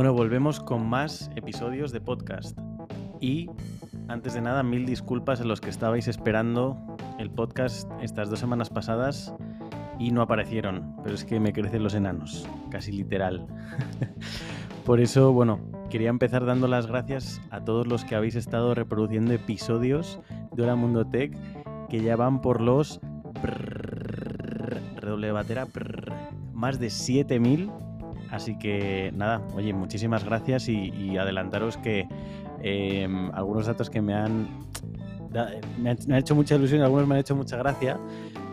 Bueno, volvemos con más episodios de podcast. Y antes de nada, mil disculpas a los que estabais esperando el podcast estas dos semanas pasadas y no aparecieron, pero es que me crecen los enanos, casi literal. Por eso, bueno, quería empezar dando las gracias a todos los que habéis estado reproduciendo episodios de Hola Mundo Tech que ya van por los batera más de 7000 Así que nada, oye, muchísimas gracias y, adelantaros que em, algunos datos que me han, me han, hecho mucha ilusión y algunos me han hecho mucha gracia.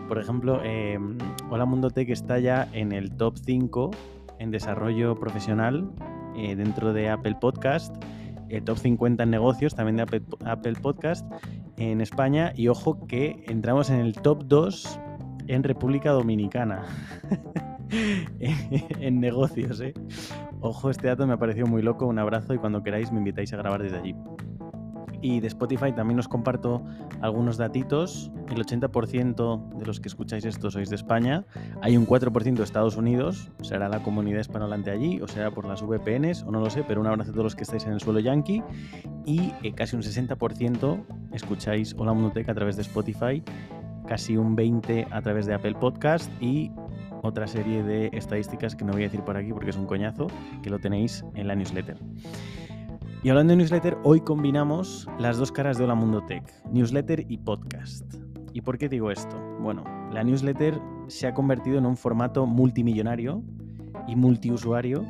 Por ejemplo, eh, Hola Mundo Tech está ya en el top 5 en desarrollo profesional eh, dentro de Apple Podcast, el top 50 en negocios también de Apple, Apple Podcast en España y ojo que entramos en el top 2 en República Dominicana. en negocios, ¿eh? Ojo, este dato me ha parecido muy loco. Un abrazo y cuando queráis me invitáis a grabar desde allí. Y de Spotify también os comparto algunos datitos. El 80% de los que escucháis esto sois de España. Hay un 4% de Estados Unidos. Será la comunidad hispanohablante allí o será por las VPNs o no lo sé, pero un abrazo a todos los que estáis en el suelo yankee. Y eh, casi un 60% escucháis Hola Mundoteca a través de Spotify. Casi un 20% a través de Apple Podcast y otra serie de estadísticas que no voy a decir por aquí porque es un coñazo, que lo tenéis en la newsletter. Y hablando de newsletter, hoy combinamos las dos caras de Hola Mundo Tech, newsletter y podcast. ¿Y por qué digo esto? Bueno, la newsletter se ha convertido en un formato multimillonario y multiusuario,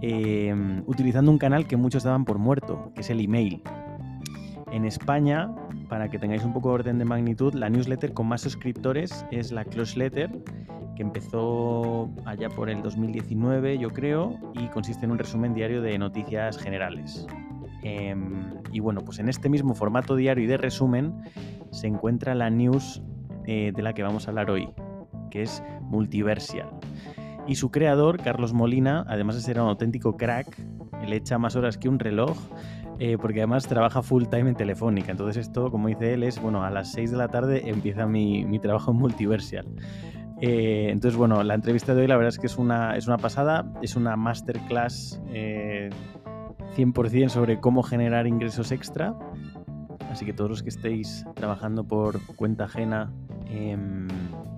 em, utilizando un canal que muchos daban por muerto, que es el email. En España, para que tengáis un poco de orden de magnitud, la newsletter con más suscriptores es la Close Letter que empezó allá por el 2019, yo creo, y consiste en un resumen diario de noticias generales. Em, y bueno, pues en este mismo formato diario y de resumen se encuentra la news eh, de la que vamos a hablar hoy, que es Multiversial. Y su creador, Carlos Molina, además de ser un auténtico crack, le echa más horas que un reloj, eh, porque además trabaja full time en Telefónica. Entonces esto, como dice él, es, bueno, a las 6 de la tarde empieza mi, mi trabajo en Multiversial. Eh, entonces, bueno, la entrevista de hoy la verdad es que es una, es una pasada, es una masterclass 100% eh, sobre cómo generar ingresos extra. Así que todos los que estéis trabajando por cuenta ajena, em,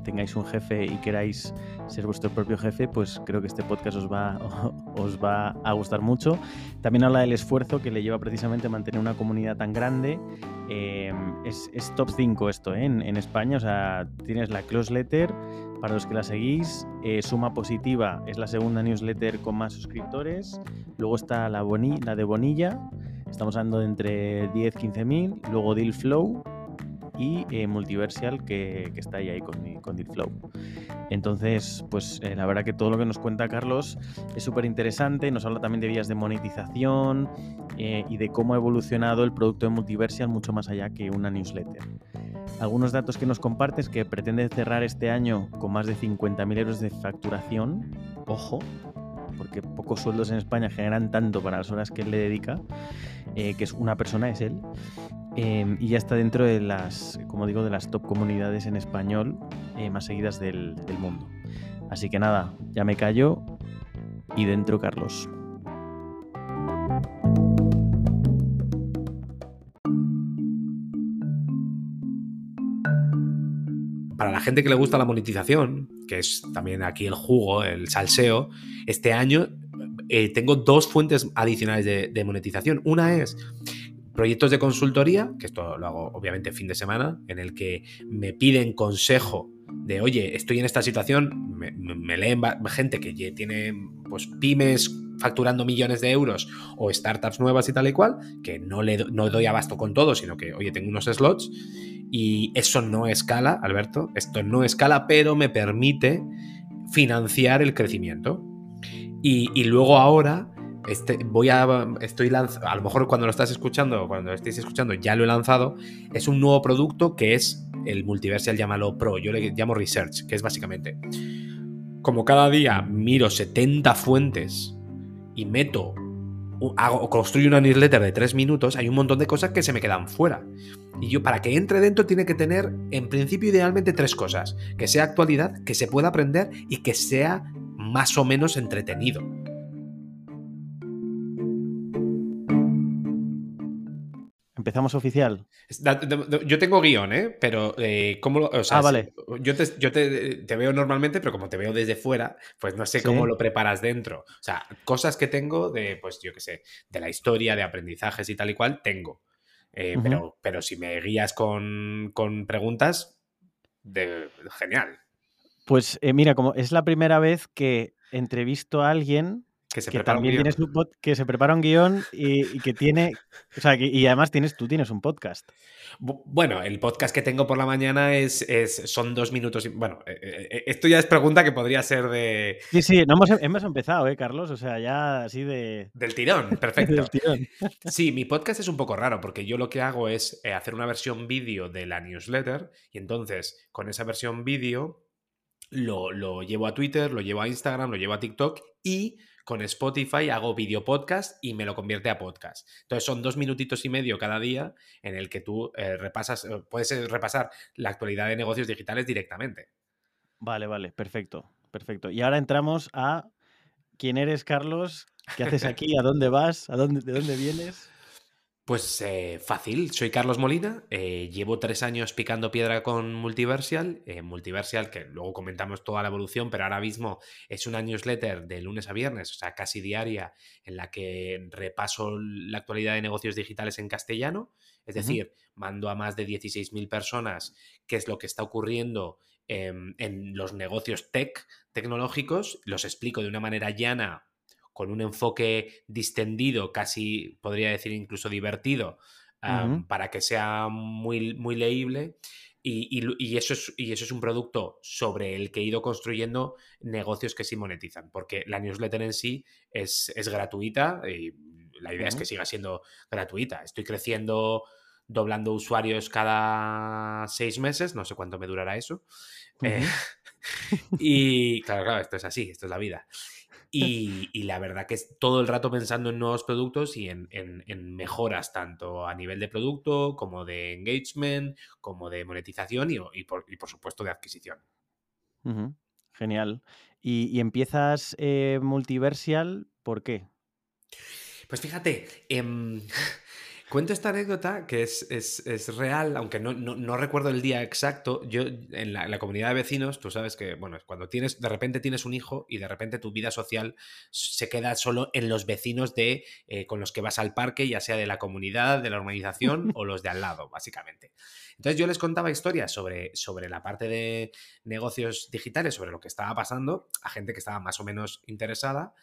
tengáis un jefe y queráis ser vuestro propio jefe, pues creo que este podcast os va, a gustar mucho. También habla del esfuerzo que le lleva precisamente a mantener una comunidad tan grande. Em, es, top 5 esto ¿eh? en, en, España, o sea, tienes la close letter, para los que la seguís, eh, Suma Positiva es la segunda newsletter con más suscriptores. Luego está la, la de Bonilla, estamos hablando de entre 10-15 mil. Luego Deal Flow y eh, Multiversial, que, está ahí, ahí con, con. Entonces, pues eh, la verdad que todo lo que nos cuenta Carlos es súper interesante. Nos habla también de vías de monetización y de cómo ha evolucionado el producto de Multiversial mucho más allá que una newsletter. Algunos datos que nos compartes que pretende cerrar este año con más de 50.000 euros de facturación. Ojo, porque pocos sueldos en España generan tanto para las horas que él le dedica, eh, que es una persona, es él. Em, y ya está dentro de las, como digo, de las top comunidades en español eh, más seguidas del, del mundo. Así que nada, ya me callo y dentro Carlos. para la gente que le gusta la monetización, que es también aquí el jugo, el salseo, este año eh, tengo dos fuentes adicionales de, monetización. Una es proyectos de consultoría, que esto lo hago obviamente fin de semana, en el que me piden consejo de, oye, estoy en esta situación, me, leen gente que tiene pues, pymes facturando millones de euros o startups nuevas y tal y cual, que no, le, doy abasto con todo, sino que, oye, tengo unos slots y eso no escala, Alberto, esto no escala, pero me permite financiar el crecimiento. Y, luego ahora este, voy a, estoy a lo mejor cuando lo estás escuchando, cuando lo estéis escuchando, ya lo he lanzado. Es un nuevo producto que es el Multiversial, llámalo Pro. Yo le llamo Research, que es básicamente como cada día miro 70 fuentes y meto hago, construyo una newsletter de tres minutos, hay un montón de cosas que se me quedan fuera. Y yo, para que entre dentro, tiene que tener, en principio, idealmente tres cosas. Que sea actualidad, que se pueda aprender y que sea más o menos entretenido. ¿Empezamos oficial? Yo tengo guion, ¿eh? Pero, eh, ¿cómo lo, o sea, ah, vale. yo, te, yo te, te, veo normalmente, pero como te veo desde fuera, pues no sé cómo lo preparas dentro. O sea, cosas que tengo de, pues yo qué sé, de la historia, de aprendizajes y tal y cual, tengo. Eh, pero, pero si me guías con, con preguntas, de, genial. Pues eh, mira, como es la primera vez que entrevisto a alguien que, se también tiene su que se prepara un guion y, que tiene, o sea, y además tienes, tú tienes un podcast. Bueno, el podcast que tengo por la mañana es, es son dos minutos. Bueno, eh, eh, esto ya es pregunta que podría ser de. Sí, sí, no hemos, hemos empezado, ¿eh, Carlos? O sea, ya así de. Del tirón, perfecto. Del tirón. Sí, mi podcast es un poco raro porque yo lo que hago es eh, hacer una versión vídeo de la newsletter y entonces con esa versión vídeo lo, lo llevo a Twitter, lo llevo a Instagram, lo llevo a TikTok y con Spotify hago video podcast y me lo convierte a podcast. Entonces son dos minutitos y medio cada día en el que tú eh, repasas, eh, puedes eh, repasar la actualidad de negocios digitales directamente. Vale, vale, perfecto, perfecto. Y ahora entramos a quién eres, Carlos, qué haces aquí, a dónde vas, a de dónde vienes. Pues eh, fácil, soy Carlos Molina, eh, llevo tres años picando piedra con Multiversial, eh, Multiversial que luego comentamos toda la evolución, pero ahora mismo es una newsletter de lunes a viernes, o sea, casi diaria, en la que repaso la actualidad de negocios digitales en castellano, es decir, mando a más de 16.000 personas qué es lo que está ocurriendo en los negocios tech tecnológicos, los explico de una manera llana con un enfoque distendido, casi podría decir incluso divertido, para que sea muy, muy leíble. Y, eso es, y eso es un producto sobre el que he ido construyendo negocios que sí monetizan, porque la newsletter en sí es, gratuita y la idea es que siga siendo gratuita. Estoy creciendo doblando usuarios cada seis meses, no sé cuánto me durará eso. Eh, y claro, claro, esto es así, esto es la vida. Y, la verdad que es todo el rato pensando en nuevos productos y en, mejoras tanto a nivel de producto como de engagement, como de monetización y, por, supuesto de adquisición. Genial. ¿Y, empiezas eh, multiversial? ¿Por qué? Pues fíjate, em, Cuento esta anécdota que es, real, aunque no, recuerdo el día exacto. Yo, en la, comunidad de vecinos, tú sabes que, bueno, cuando tienes, de repente tienes un hijo y de repente tu vida social se queda solo en los vecinos de eh, con los que vas al parque, ya sea de la comunidad, de la urbanización o los de al lado, básicamente. Entonces yo les contaba historias sobre, sobre la parte de negocios digitales, sobre lo que estaba pasando, a gente que estaba más o menos interesada.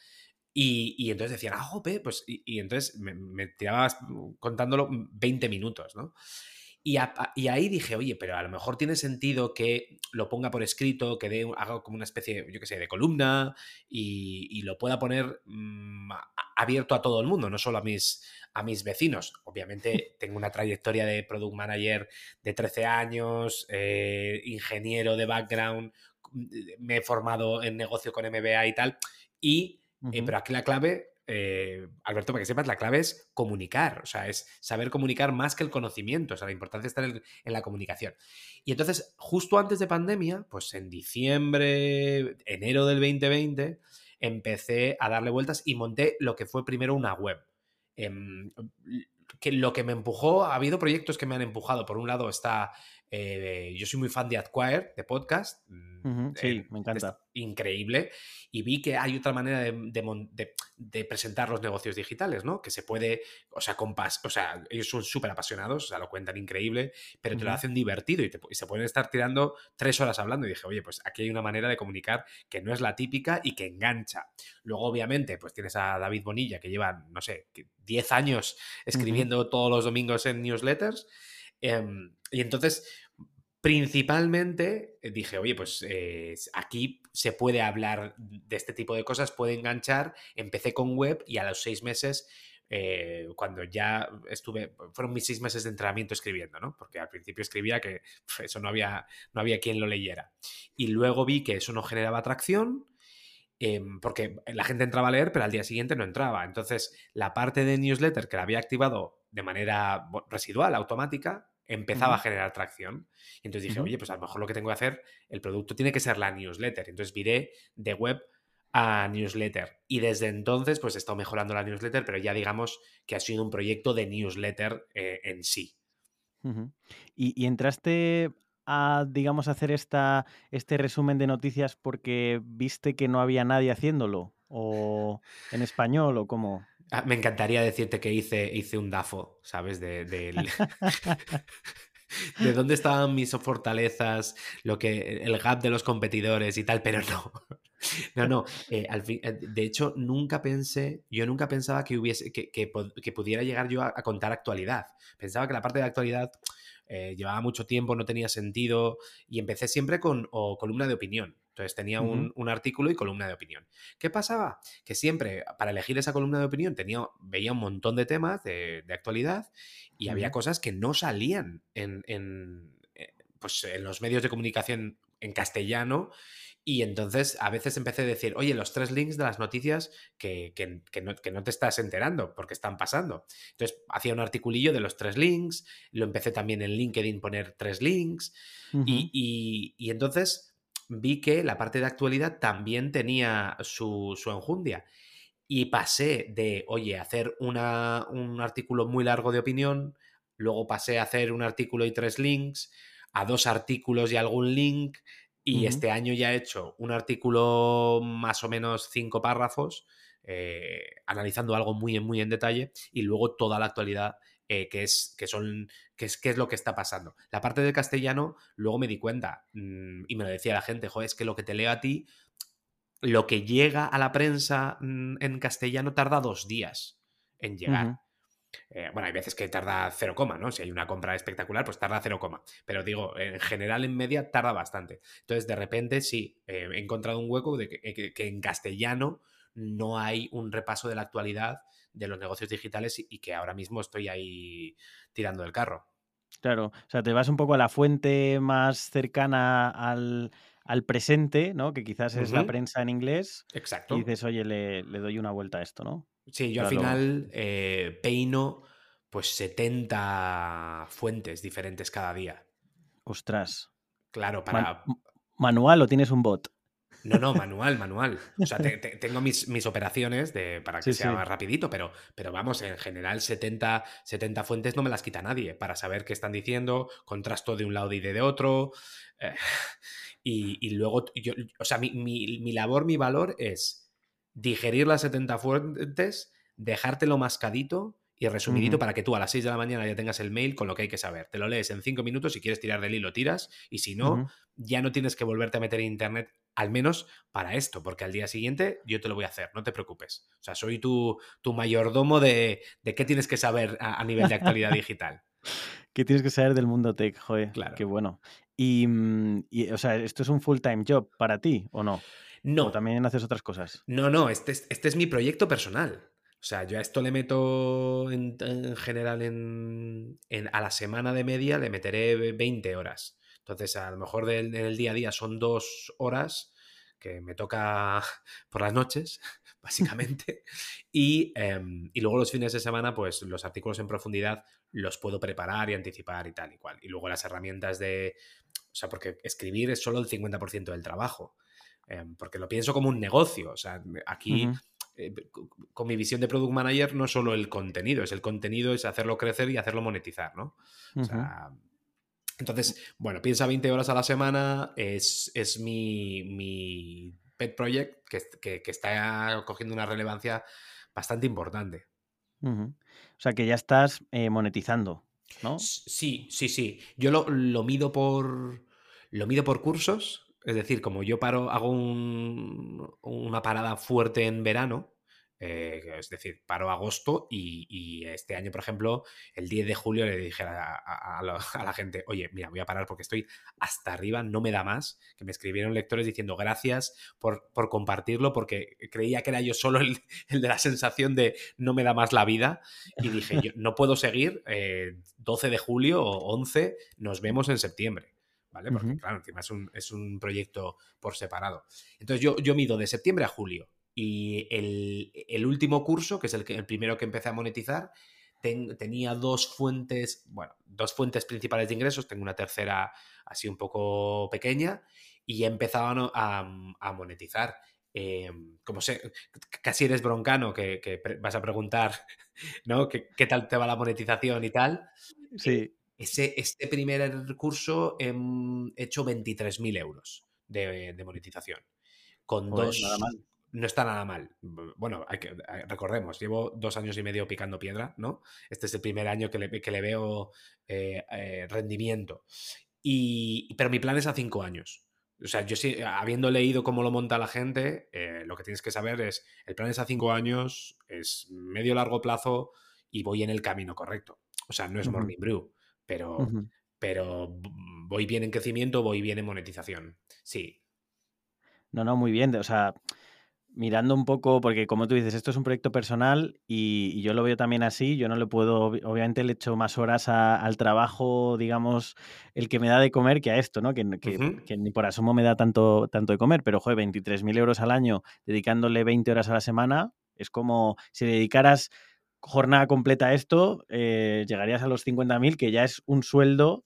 Y, entonces decían, ah, jope, pues, y, entonces me, me, tirabas contándolo 20 minutos, ¿no? Y, y, ahí dije, oye, pero a lo mejor tiene sentido que lo ponga por escrito, que dé, haga como una especie, yo qué sé, de columna y, lo pueda poner mm, abierto a todo el mundo, no solo a mis, a mis vecinos. Obviamente tengo una trayectoria de product manager de 13 años, eh, ingeniero de background, me he formado en negocio con MBA y tal, y eh, pero aquí la clave, eh, Alberto, para que sepas, la clave es comunicar, o sea, es saber comunicar más que el conocimiento, o sea, la importancia está en, la comunicación. Y entonces, justo antes de pandemia, pues en diciembre, enero del 2020, empecé a darle vueltas y monté lo que fue primero una web. Em, que lo que me empujó, ha habido proyectos que me han empujado. Por un lado está eh, yo soy muy fan de Adquire, de podcast. Mm, sí, eh, me encanta. increíble. Y vi que hay otra manera de, presentar los negocios digitales, ¿no? Que se puede, o sea, compas, o sea, ellos son súper apasionados, o sea, lo cuentan increíble, pero te lo hacen divertido y, y, se pueden estar tirando tres horas hablando. Y dije, oye, pues aquí hay una manera de comunicar que no es la típica y que engancha. Luego, obviamente, pues tienes a David Bonilla, que lleva, no sé, 10 años escribiendo todos los domingos en newsletters. Em, y entonces, principalmente eh, dije, oye, pues eh, aquí se puede hablar de este tipo de cosas, puede enganchar. Empecé con web y a los seis meses, eh, cuando ya estuve, fueron mis seis meses de entrenamiento escribiendo, ¿no? Porque al principio escribía que eso no había, no había quien lo leyera. Y luego vi que eso no generaba atracción. Em, porque la gente entraba a leer, pero al día siguiente no entraba. Entonces, la parte de newsletter que la había activado de manera residual, automática, empezaba a generar tracción. Y entonces dije, oye, pues a lo mejor lo que tengo que hacer, el producto tiene que ser la newsletter. Entonces viré de web a newsletter. Y desde entonces, pues he estado mejorando la newsletter, pero ya digamos que ha sido un proyecto de newsletter eh, en sí. ¿Y, entraste a, digamos, hacer esta, este resumen de noticias porque viste que no había nadie haciéndolo? ¿O en español o cómo? Ah, me encantaría decirte que hice, hice un DAFO, ¿sabes? De, de dónde estaban mis fortalezas, lo que, el gap de los competidores y tal, pero no. No, no. Eh, al fin, eh, de hecho, nunca pensé, yo nunca pensaba que hubiese, que, que, pudiera llegar yo a, contar actualidad. Pensaba que la parte de actualidad eh, llevaba mucho tiempo, no tenía sentido y empecé siempre con columna de opinión. Entonces tenía un, artículo y columna de opinión. ¿Qué pasaba? Que siempre, para elegir esa columna de opinión, tenía, veía un montón de temas de, actualidad y había cosas que no salían en, en, eh, pues, en los medios de comunicación en castellano y entonces a veces empecé a decir, oye, los tres links de las noticias que, no, te estás enterando porque están pasando. Entonces hacía un articulillo de los tres links, lo empecé también en LinkedIn poner tres links y, entonces vi que la parte de actualidad también tenía su, su enjundia. Y pasé de, oye, hacer una, un artículo muy largo de opinión, luego pasé a hacer un artículo y tres links, a dos artículos y algún link, y este año ya he hecho un artículo más o menos cinco párrafos, eh, analizando algo muy, muy en detalle, y luego toda la actualidad eh, que, es, que, son, que, es, es lo que está pasando. La parte del castellano, luego me di cuenta, mm, y me lo decía la gente, joder, es que lo que te leo a ti, lo que llega a la prensa mm, en castellano tarda dos días en llegar. Eh, bueno, hay veces que tarda 0, ¿no? Si hay una compra espectacular, pues tarda 0, pero digo, en general en media tarda bastante. Entonces, de repente, sí, eh, he encontrado un hueco de eh, que, en castellano no hay un repaso de la actualidad de los negocios digitales y, que ahora mismo estoy ahí tirando del carro. Claro, o sea, te vas un poco a la fuente más cercana al, presente, ¿no? Que quizás es la prensa en inglés. Exacto. Y dices, oye, le, le doy una vuelta a esto, ¿no? Sí, yo al final eh, peino pues 70 fuentes diferentes cada día. Ostras. Claro, para... ¿Manual o tienes un bot? No, no, manual, manual. O sea, tengo mis, mis, operaciones de, para que sea más rapidito, pero, pero vamos, en general 70, 70 fuentes no me las quita nadie para saber qué están diciendo, contrasto de un lado y de otro. Eh, y, luego, yo, o sea, mi, mi labor, mi valor es digerir las 70 fuentes, dejártelo mascadito y resumidito para que tú a las 6 de la mañana ya tengas el mail con lo que hay que saber. Te lo lees en 5 minutos, si quieres tirar del hilo, tiras, y si no, ya no tienes que volverte a meter en internet, al menos para esto, porque al día siguiente yo te lo voy a hacer, no te preocupes. O sea, soy tu, tu mayordomo de, de, qué tienes que saber a, nivel de actualidad digital. ¿Qué tienes que saber del mundo tech? Joder, claro. qué bueno. Y, mm, y, o sea, ¿esto es un full-time job para ti o no? No. ¿O también haces otras cosas? No, no, este es, este es mi proyecto personal. O sea, yo a esto le meto en, general en, a la semana de media le meteré 20 horas. Entonces, a lo mejor en el día a día son dos horas que me toca por las noches, básicamente. y, em, y, luego los fines de semana, pues los artículos en profundidad los puedo preparar y anticipar y tal y cual. Y luego las herramientas de... O sea, porque escribir es solo el 50% del trabajo. Em, porque lo pienso como un negocio. O sea, aquí, eh, con mi visión de product manager, no solo el contenido, es el contenido, es hacerlo crecer y hacerlo monetizar, ¿no? O sea, entonces, bueno, piensa 20 horas a la semana, es, es mi, mi, pet project que, que, está cogiendo una relevancia bastante importante. O sea, que ya estás eh, monetizando, ¿no? Sí, sí, sí. Yo lo, lo mido por. Lo mido por cursos. Es decir, como yo paro, hago una parada fuerte en verano, eh, es decir, paro agosto y, este año, por ejemplo, el 10 de julio le dije a, la, gente, oye, mira, voy a parar porque estoy hasta arriba, no me da más, que me escribieron lectores diciendo gracias por, compartirlo porque creía que era yo solo el, de la sensación de no me da más la vida y dije, yo no puedo seguir, 12 eh, de julio o 11, nos vemos en septiembre. ¿vale? Porque, claro, encima es un, es un, proyecto por separado. Entonces, yo, yo mido de septiembre a julio. Y el, último curso, que es el, el, primero que empecé a monetizar, tenía dos fuentes, bueno, dos fuentes principales de ingresos. Tengo una tercera así un poco pequeña y he empezado a, a monetizar. eh, como sé, casi eres broncano, que, vas a preguntar, ¿no? ¿Qué, ¿Qué, tal te va la monetización y tal? Sí. ese, este primer curso he hecho 23.000 euros de, monetización. Con dos... No está nada mal. Bueno, hay que, recordemos, llevo dos años y medio picando piedra, ¿no? Este es el primer año que le, que le veo eh, eh, rendimiento. Y, pero mi plan es a cinco años. O sea, yo sí, habiendo leído cómo lo monta la gente, eh, lo que tienes que saber es, el plan es a cinco años, es medio largo plazo y voy en el camino correcto. O sea, no es Morning Brew, pero, pero voy bien en crecimiento, voy bien en monetización. Sí. No, no, muy bien. O sea, mirando un poco, porque como tú dices, esto es un proyecto personal y, yo lo veo también así, yo no le puedo, obviamente le echo más horas al trabajo, digamos, el que me da de comer que a esto, ¿no? Que, ni por asomo me da tanto, tanto de comer, pero joder, 23.000 euros al año dedicándole 20 horas a la semana, es como si dedicaras jornada completa a esto, eh, llegarías a los 50.000, que ya es un sueldo,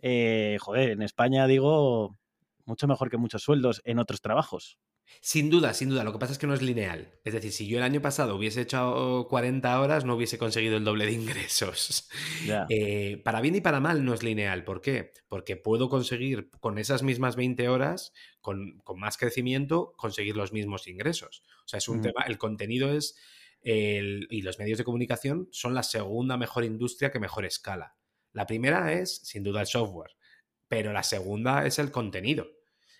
eh, joder, en España digo, mucho mejor que muchos sueldos en otros trabajos. Sin duda, sin duda. Lo que pasa es que no es lineal. Es decir, si yo el año pasado hubiese hecho 40 horas, no hubiese conseguido el doble de ingresos. Eh, para bien y para mal no es lineal. ¿Por qué? Porque puedo conseguir con esas mismas 20 horas, con, más crecimiento, conseguir los mismos ingresos. O sea, es un tema, el contenido es, y los medios de comunicación son la segunda mejor industria que mejor escala. La primera es, sin duda, el software, pero la segunda es el contenido.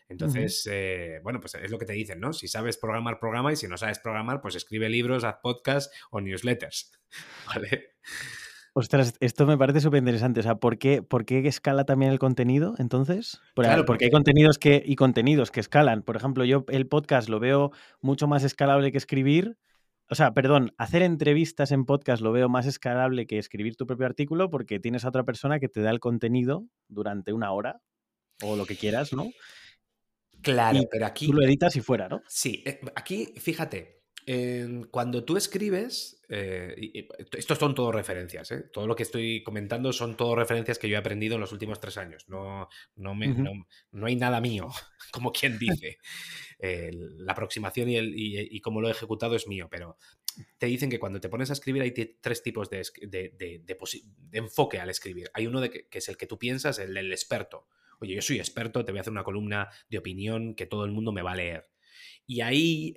Entonces, eh, bueno, pues es lo que te dicen, ¿no? Si sabes programar, programa y si no sabes programar, pues escribe libros, haz podcasts o newsletters, ¿vale? Ostras, esto me parece súper interesante. O sea, ¿por qué, ¿por qué escala también el contenido entonces? claro, porque hay contenidos que, y contenidos que escalan. Por ejemplo, yo el podcast lo veo mucho más escalable que escribir. O sea, perdón, hacer entrevistas en podcast lo veo más escalable que escribir tu propio artículo porque tienes a otra persona que te da el contenido durante una hora o lo que quieras, ¿no? Claro, pero aquí. Tú lo editas y fuera, ¿no? Sí, eh, aquí, fíjate, cuando tú escribes, eh, estos son todo referencias, ¿eh? todo lo que estoy comentando son todo referencias que yo he aprendido en los últimos tres años. No, no, me, no, hay nada mío, como quien dice. la aproximación y, el, y, cómo lo he ejecutado es mío, pero te dicen que cuando te pones a escribir hay tres tipos de, de, enfoque al escribir. Hay uno de que, es el que tú piensas, el del experto oye, yo soy experto, te voy a hacer una columna de opinión que todo el mundo me va a leer. Y ahí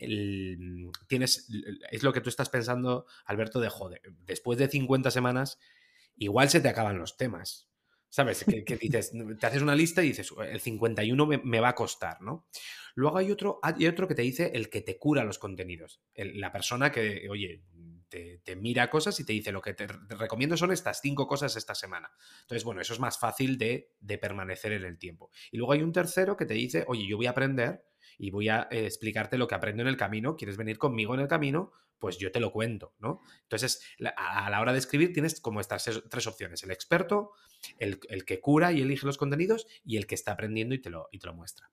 tienes, es lo que tú estás pensando, Alberto, de joder, después de 50 semanas, igual se te acaban los temas. ¿Sabes? Que, dices, te haces una lista y dices, el 51 me, va a costar, ¿no? Luego hay otro, hay otro que te dice el que te cura los contenidos. la persona que, oye, te, mira cosas y te dice lo que te, recomiendo son estas cinco cosas esta semana. Entonces, bueno, eso es más fácil de, permanecer en el tiempo. Y luego hay un tercero que te dice, oye, yo voy a aprender y voy a eh, explicarte lo que aprendo en el camino. ¿Quieres venir conmigo en el camino? Pues yo te lo cuento, ¿no? Entonces, a la hora de escribir tienes como estas tres opciones. El experto, el, que cura y elige los contenidos y el que está aprendiendo y te lo, y te lo muestra.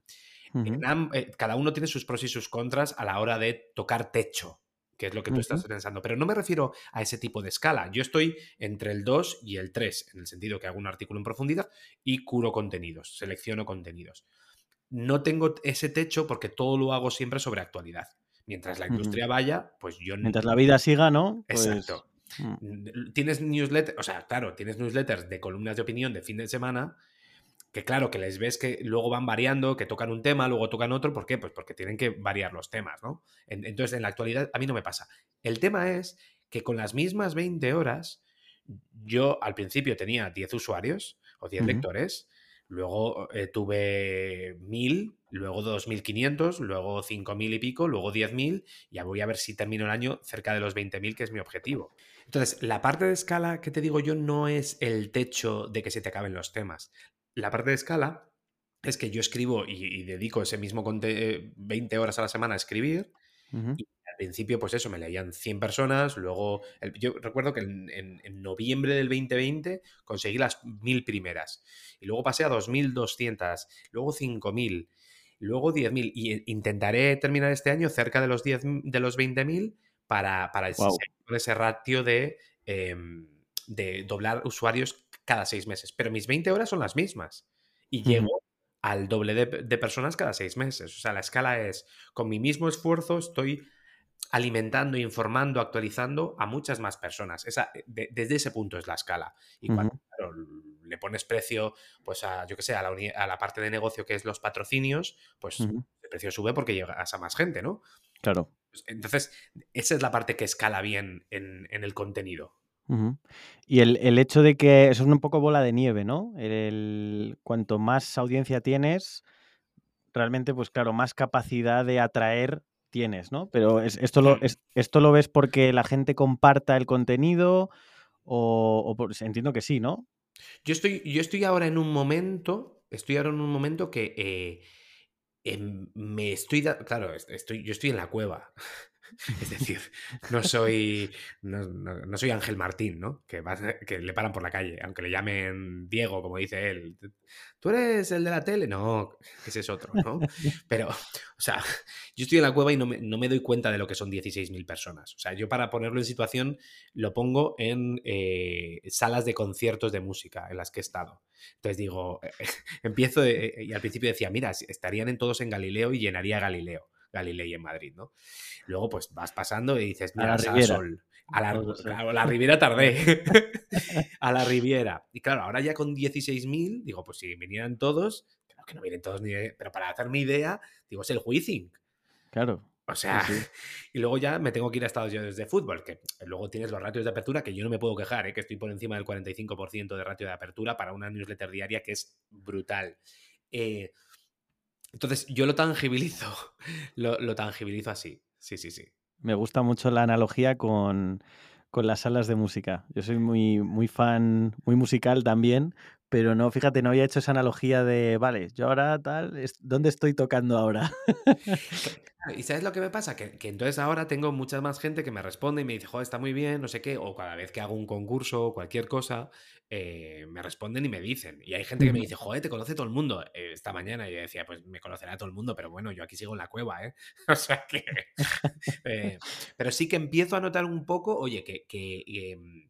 Eh, cada uno tiene sus pros y sus contras a la hora de tocar techo, que es lo que tú estás pensando. Pero no me refiero a ese tipo de escala. Yo estoy entre el 2 y el 3, en el sentido que hago un artículo en profundidad y curo contenidos, selecciono contenidos. No tengo ese techo porque todo lo hago siempre sobre actualidad. Mientras la industria vaya, pues yo... Mientras la vida siga, ¿no? Exacto. Pues, mm. Tienes newsletters, o sea, claro, tienes newsletters de columnas de opinión de fin de semana que claro, que les ves que luego van variando, que tocan un tema, luego tocan otro, ¿por qué? Pues porque tienen que variar los temas, ¿no? Entonces, en la actualidad a mí no me pasa. El tema es que con las mismas 20 horas, yo al principio tenía 10 usuarios o 10 lectores, luego eh, tuve 1000, luego 2500, luego 5000 y pico, luego 10000, ya voy a ver si termino el año cerca de los 20000, que es mi objetivo. Entonces, la parte de escala que te digo yo no es el techo de que se te acaben los temas. La parte de escala es que yo escribo y, dedico ese mismo 20 horas a la semana a escribir. Y al principio, pues eso, me leían 100 personas. Luego, yo recuerdo que en, noviembre del 2020 conseguí las 1000 primeras. Y luego pasé a 2200, luego 5000, luego 10.000. Y intentaré terminar este año cerca de los, 10, de los 20.000 para, para ese, ratio de, em, de doblar usuarios cada seis meses. Pero mis 20 horas son las mismas. Y llego al doble de, personas cada seis meses. O sea, la escala es, con mi mismo esfuerzo estoy alimentando, informando, actualizando a muchas más personas. Esa, desde ese punto es la escala. Y cuando le pones precio, pues a, yo que sé, a la, parte de negocio que es los patrocinios, pues el precio sube porque llegas a más gente, ¿no? Claro. Pues, entonces, esa es la parte que escala bien en, el contenido. Y el, hecho de que eso es un poco bola de nieve, ¿no? El, cuanto más audiencia tienes, realmente, pues claro, más capacidad de atraer tienes, ¿no? Pero esto, lo, es, esto lo ves porque la gente comparta el contenido o, entiendo que sí, ¿no? Yo estoy, yo estoy ahora en un momento, estoy ahora en un momento que eh, em, me estoy, claro, estoy, yo estoy en la cueva. Es decir, no soy, no, soy Ángel Martín, ¿no? Que, que le paran por la calle, aunque le llamen Diego, como dice él. ¿Tú eres el de la tele? No, ese es otro, ¿no? Pero, o sea, yo estoy en la cueva y no me, doy cuenta de lo que son 16.000 personas. O sea, yo para ponerlo en situación lo pongo en eh, salas de conciertos de música en las que he estado. Entonces digo, empiezo y al principio decía, mira, estarían en todos en Galileo y llenaría Galileo. Galilei en Madrid, ¿no? Luego, pues vas pasando y dices, mira, a la Riviera. A la, la Riviera tardé. a la Riviera. Y claro, ahora ya con 16.000, digo, pues si vinieran todos, claro que no vienen todos ni. Pero para hacerme idea, digo, es el Huizing. Claro. O sea, y luego ya me tengo que ir a Estados Unidos de fútbol, que luego tienes los ratios de apertura, que yo no me puedo quejar, ¿eh? que estoy por encima del 45% de ratio de apertura para una newsletter diaria que es brutal. Eh, entonces, yo lo tangibilizo, lo, tangibilizo así. Sí, sí, sí. Me gusta mucho la analogía con, las salas de música. Yo soy muy, muy fan, muy musical también, pero no, fíjate, no había hecho esa analogía de, vale, yo ahora tal, ¿dónde estoy tocando ahora? ¿Y sabes lo que me pasa? Que, entonces ahora tengo mucha más gente que me responde y me dice, joder, está muy bien, no sé qué, o cada vez que hago un concurso o cualquier cosa, eh, me responden y me dicen. Y hay gente que me dice, joder, te conoce todo el mundo. Eh, esta mañana yo decía, pues me conocerá todo el mundo, pero bueno, yo aquí sigo en la cueva, ¿eh? o sea que... Eh, pero sí que empiezo a notar un poco, oye, que, em,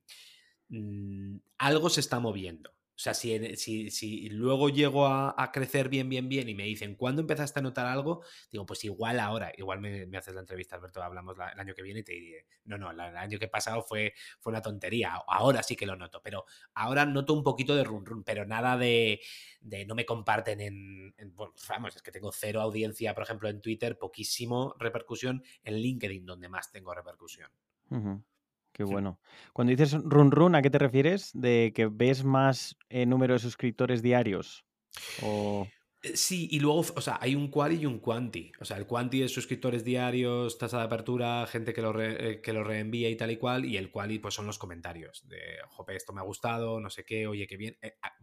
mm, algo se está moviendo. O sea, si, si, luego llego a, crecer bien, bien, bien y me dicen, ¿cuándo empezaste a notar algo? Digo, pues igual ahora, igual me, haces la entrevista, Alberto, hablamos el año que viene y te diré, no, no, el año que pasado fue, fue una tontería, ahora sí que lo noto, pero ahora noto un poquito de run run, pero nada de, no me comparten en, vamos, es que tengo cero audiencia, por ejemplo, en Twitter, poquísimo repercusión, en LinkedIn, donde más tengo repercusión. Qué bueno. Cuando dices run run, ¿a qué te refieres? ¿De que ves más eh, número de suscriptores diarios? O... Eh, sí, y luego, o sea, hay un quali y un quanti. O sea, el quanti es suscriptores diarios, tasa de apertura, gente que lo, eh, que lo reenvía y tal y cual, y el quali, pues son los comentarios de, jope, esto me ha gustado, no sé qué, oye, qué bien.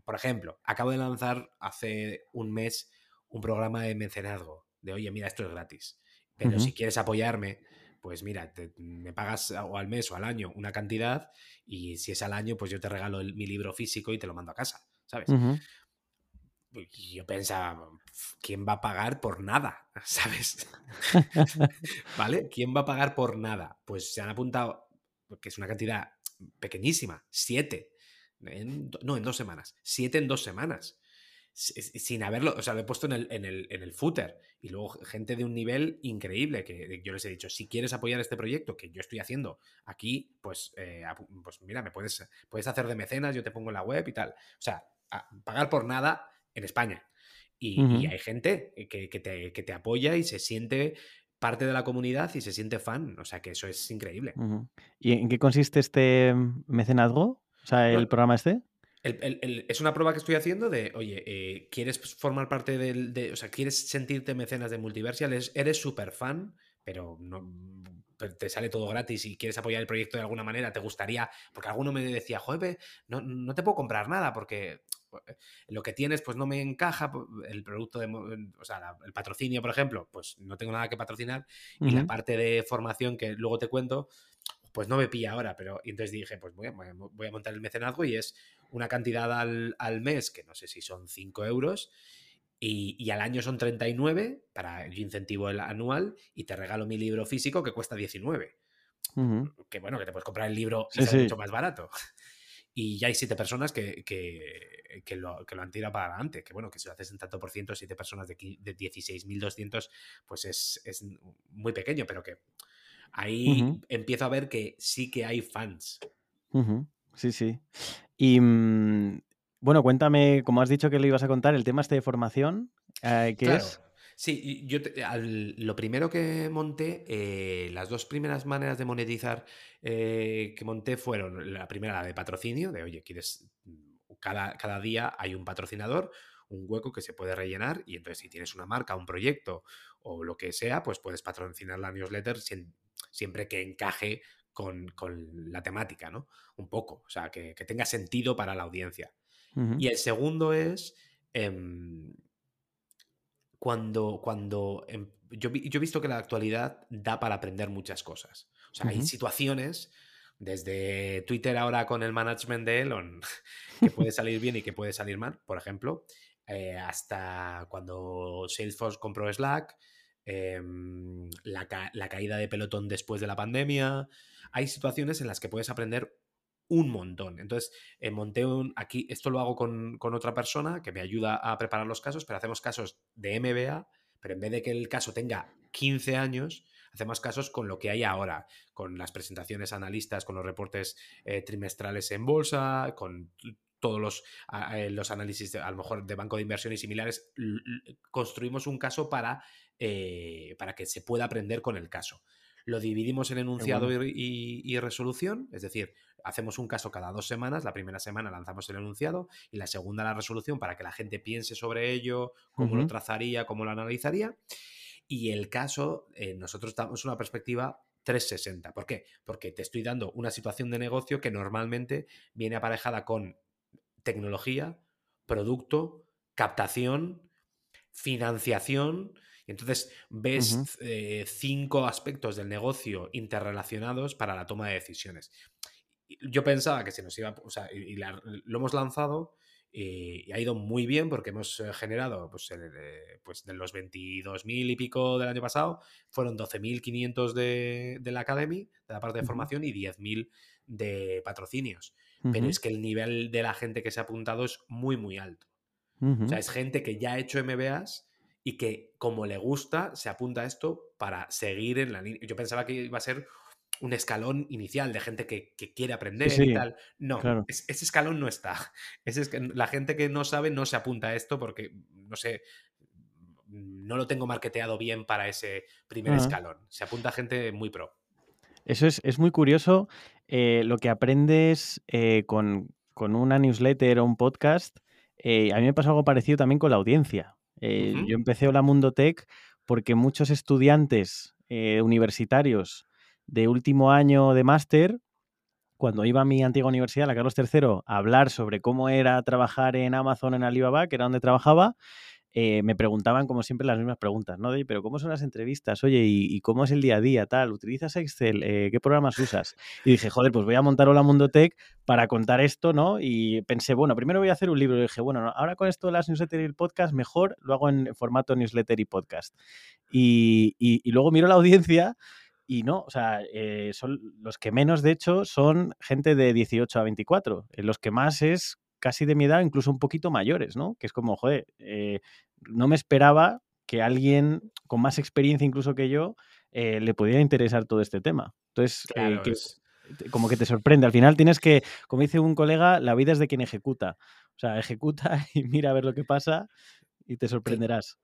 Por ejemplo, acabo de lanzar hace un mes un programa de mecenazgo, de, oye, mira, esto es gratis, pero si quieres apoyarme, pues mira, me pagas o al mes o al año una cantidad y si es al año, pues yo te regalo mi libro físico y te lo mando a casa, ¿sabes? Y yo pensaba, ¿quién va a pagar por nada? ¿Sabes? ¿Vale? ¿Quién va a pagar por nada? Pues se han apuntado, que es una cantidad pequeñísima, siete. no, en dos semanas. Siete en dos semanas sin haberlo, o sea, lo he puesto en el, en, el, en el footer. Y luego gente de un nivel increíble que yo les he dicho, si quieres apoyar este proyecto que yo estoy haciendo aquí, pues, eh, pues mira, me puedes, puedes hacer de mecenas, yo te pongo en la web y tal. O sea, pagar por nada en España. Y, hay gente que, te, apoya y se siente parte de la comunidad y se siente fan. O sea, que eso es increíble. ¿Y en qué consiste este mecenazgo? O sea, el programa este es una prueba que estoy haciendo de, oye, eh, ¿quieres formar parte del, de, o sea, quieres sentirte mecenas de Multiversial? Eres súper fan, pero no te sale todo gratis y quieres apoyar el proyecto de alguna manera, te gustaría, porque alguno me decía, joder, no, no te puedo comprar nada porque eh, lo que tienes pues no me encaja, el producto de, o sea, el patrocinio, por ejemplo, pues no tengo nada que patrocinar y la parte de formación que luego te cuento, pues no me pilla ahora, pero y entonces dije, pues voy a, voy a montar el mecenazgo y es una cantidad al, al, mes, que no sé si son 5 euros, y, y, al año son 39 para el incentivo el anual, y te regalo mi libro físico que cuesta 19. Que bueno, que te puedes comprar el libro y mucho más barato. y ya hay siete personas que, que, lo, que, lo, han tirado para adelante. Que bueno, que si lo haces en tanto por ciento, siete personas de, de 16.200, pues es, es, muy pequeño, pero que ahí empiezo a ver que sí que hay fans. Sí, sí. Y mm, bueno, cuéntame, como has dicho que le ibas a contar, el tema este de formación, eh, ¿qué es? Sí, yo lo primero que monté, eh, las dos primeras maneras de monetizar eh, que monté fueron la primera, la de patrocinio, de oye, quieres, cada, cada día hay un patrocinador, un hueco que se puede rellenar y entonces si tienes una marca, un proyecto o lo que sea, pues puedes patrocinar la newsletter siempre que encaje con, la temática, ¿no? Un poco, o sea, que, tenga sentido para la audiencia. Y el segundo es... Em, cuando, cuando em, yo, he visto que la actualidad da para aprender muchas cosas. O sea, hay situaciones, desde Twitter ahora con el management de Elon, que puede salir bien y que puede salir mal, por ejemplo, eh, hasta cuando Salesforce compró Slack, em, la, la, caída de pelotón después de la pandemia. Hay situaciones en las que puedes aprender un montón. Entonces, eh, monté un. Aquí, esto lo hago con, otra persona que me ayuda a preparar los casos, pero hacemos casos de MBA, pero en vez de que el caso tenga 15 años, hacemos casos con lo que hay ahora, con las presentaciones analistas, con los reportes eh, trimestrales en bolsa, con todos los, los análisis, a lo mejor de banco de inversión y similares, construimos un caso para, para que se pueda aprender con el caso. Lo dividimos en enunciado y, resolución, es decir, hacemos un caso cada dos semanas, la primera semana lanzamos el enunciado y la segunda la resolución para que la gente piense sobre ello, cómo lo trazaría, cómo lo analizaría. Y el caso, eh, nosotros damos una perspectiva 360. ¿Por qué? Porque te estoy dando una situación de negocio que normalmente viene aparejada con tecnología, producto, captación, financiación entonces ves eh, cinco aspectos del negocio interrelacionados para la toma de decisiones. Yo pensaba que se nos iba, o sea, y, lo hemos lanzado y, ha ido muy bien porque hemos eh, generado, pues, pues de los 22.000 y pico del año pasado, fueron 12.500 de, de la Academy, de la parte de formación, y 10.000 de patrocinios. Pero es que el nivel de la gente que se ha apuntado es muy, muy alto. O sea, es gente que ya ha hecho MBAs y que como le gusta se apunta a esto para seguir en la línea. Yo pensaba que iba a ser un escalón inicial de gente que, quiere aprender y tal. No, ese escalón no está. Es, la gente que no sabe no se apunta a esto porque, no sé, no lo tengo marketeado bien para ese primer escalón. Se apunta a gente muy pro. Eso es, muy curioso eh, lo que aprendes eh, con, una newsletter o un podcast. Eh, a mí me pasa algo parecido también con la audiencia. Eh, yo empecé Hola Mundo Tech porque muchos estudiantes eh, universitarios de último año de máster, cuando iba a mi antigua universidad, la Carlos III, a hablar sobre cómo era trabajar en Amazon, en Alibaba, que era donde trabajaba, eh, me preguntaban, como siempre, las mismas preguntas, ¿no? pero ¿cómo son las entrevistas? Oye, ¿y, cómo es el día a día? Tal, ¿utilizas Excel? Eh, ¿Qué programas usas? Y dije, joder, pues voy a montar Hola Mundo Tech para contar esto, ¿no? Y pensé, bueno, primero voy a hacer un libro. Y dije, bueno, ahora con esto de las newsletter y el podcast, mejor lo hago en formato newsletter y podcast. Y, y, luego miro la audiencia y no, o sea, eh, son los que menos, de hecho, son gente de 18 a 24. Los que más es casi de mi edad, incluso un poquito mayores, ¿no? Que es como, joder, eh, no me esperaba que alguien con más experiencia incluso que yo eh, le pudiera interesar todo este tema. Entonces, eh, como que te sorprende. Al final tienes que, como dice un colega, la vida es de quien ejecuta. O sea, ejecuta y mira a ver lo que pasa y te sorprenderás.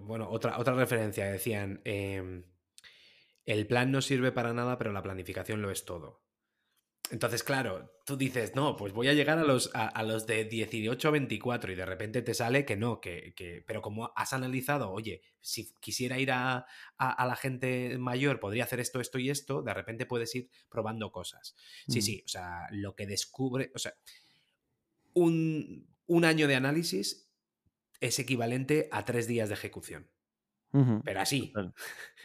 bueno, otra, otra referencia, decían, em, el plan no sirve para nada, pero la planificación lo es todo. Entonces, claro, tú dices, no, pues voy a llegar a los, a, los de 18 a 24 y de repente te sale que no, que, que, pero como has analizado, oye, si quisiera ir a, a, la gente mayor, podría hacer esto, esto y esto, de repente puedes ir probando cosas. Sí, mm. sí, o sea, lo que descubre, o sea, un, un año de análisis es equivalente a tres días de ejecución. Pero así.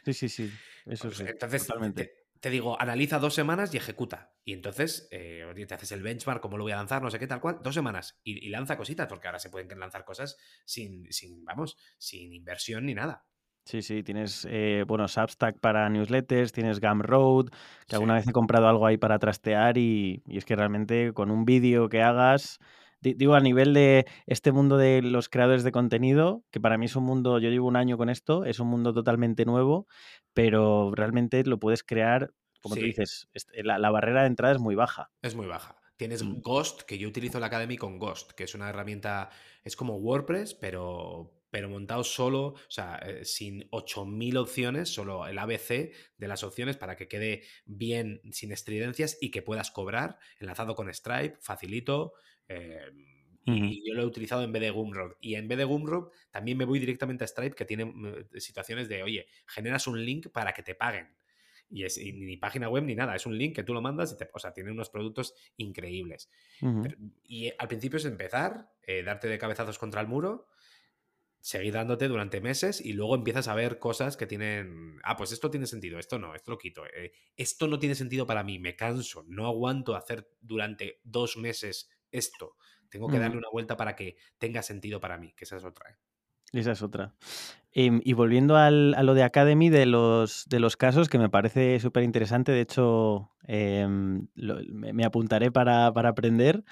Sí, sí, sí. Eso pues, entonces, totalmente te digo, analiza dos semanas y ejecuta. Y entonces eh, te haces el benchmark, cómo lo voy a lanzar, no sé qué, tal cual, dos semanas. Y, y, lanza cositas, porque ahora se pueden lanzar cosas sin, sin, vamos, sin inversión ni nada. Sí, sí, tienes, eh, bueno, Substack para newsletters, tienes Gumroad, que Sí. alguna vez he comprado algo ahí para trastear y, y es que realmente con un vídeo que hagas, digo a nivel de este mundo de los creadores de contenido, que para mí es un mundo, yo llevo un año con esto, es un mundo totalmente nuevo, pero realmente lo puedes crear, como tú dices, la, la barrera de entrada es muy baja. Es muy baja. Tienes Mm. Ghost, que yo utilizo la Academy con Ghost, que es una herramienta, es como WordPress, pero, pero montado solo, o sea, eh, sin 8000 opciones, solo el ABC de las opciones para que quede bien, sin estridencias y que puedas cobrar, enlazado con Stripe, facilito. eh, y, yo lo he utilizado en vez de Gumroad. Y en vez de Gumroad, también me voy directamente a Stripe, que tiene mm, situaciones de, oye, generas un link para que te paguen. Y es y ni página web ni nada, es un link que tú lo mandas y te, o sea, tiene unos productos increíbles. Pero- y al principio es empezar, eh, darte de cabezazos contra el muro, seguir dándote durante meses y luego empiezas a ver cosas que tienen, ah, pues esto tiene sentido, esto no, esto lo quito, eh, esto no tiene sentido para mí, me canso, no aguanto hacer durante dos meses esto, tengo que darle una vuelta para que tenga sentido para mí, que esa es otra. ¿eh? Esa es otra. Em, y volviendo al- a lo de Academy, de los, de los casos, que me parece súper interesante, de hecho, em, lo- me, me apuntaré para, para aprender.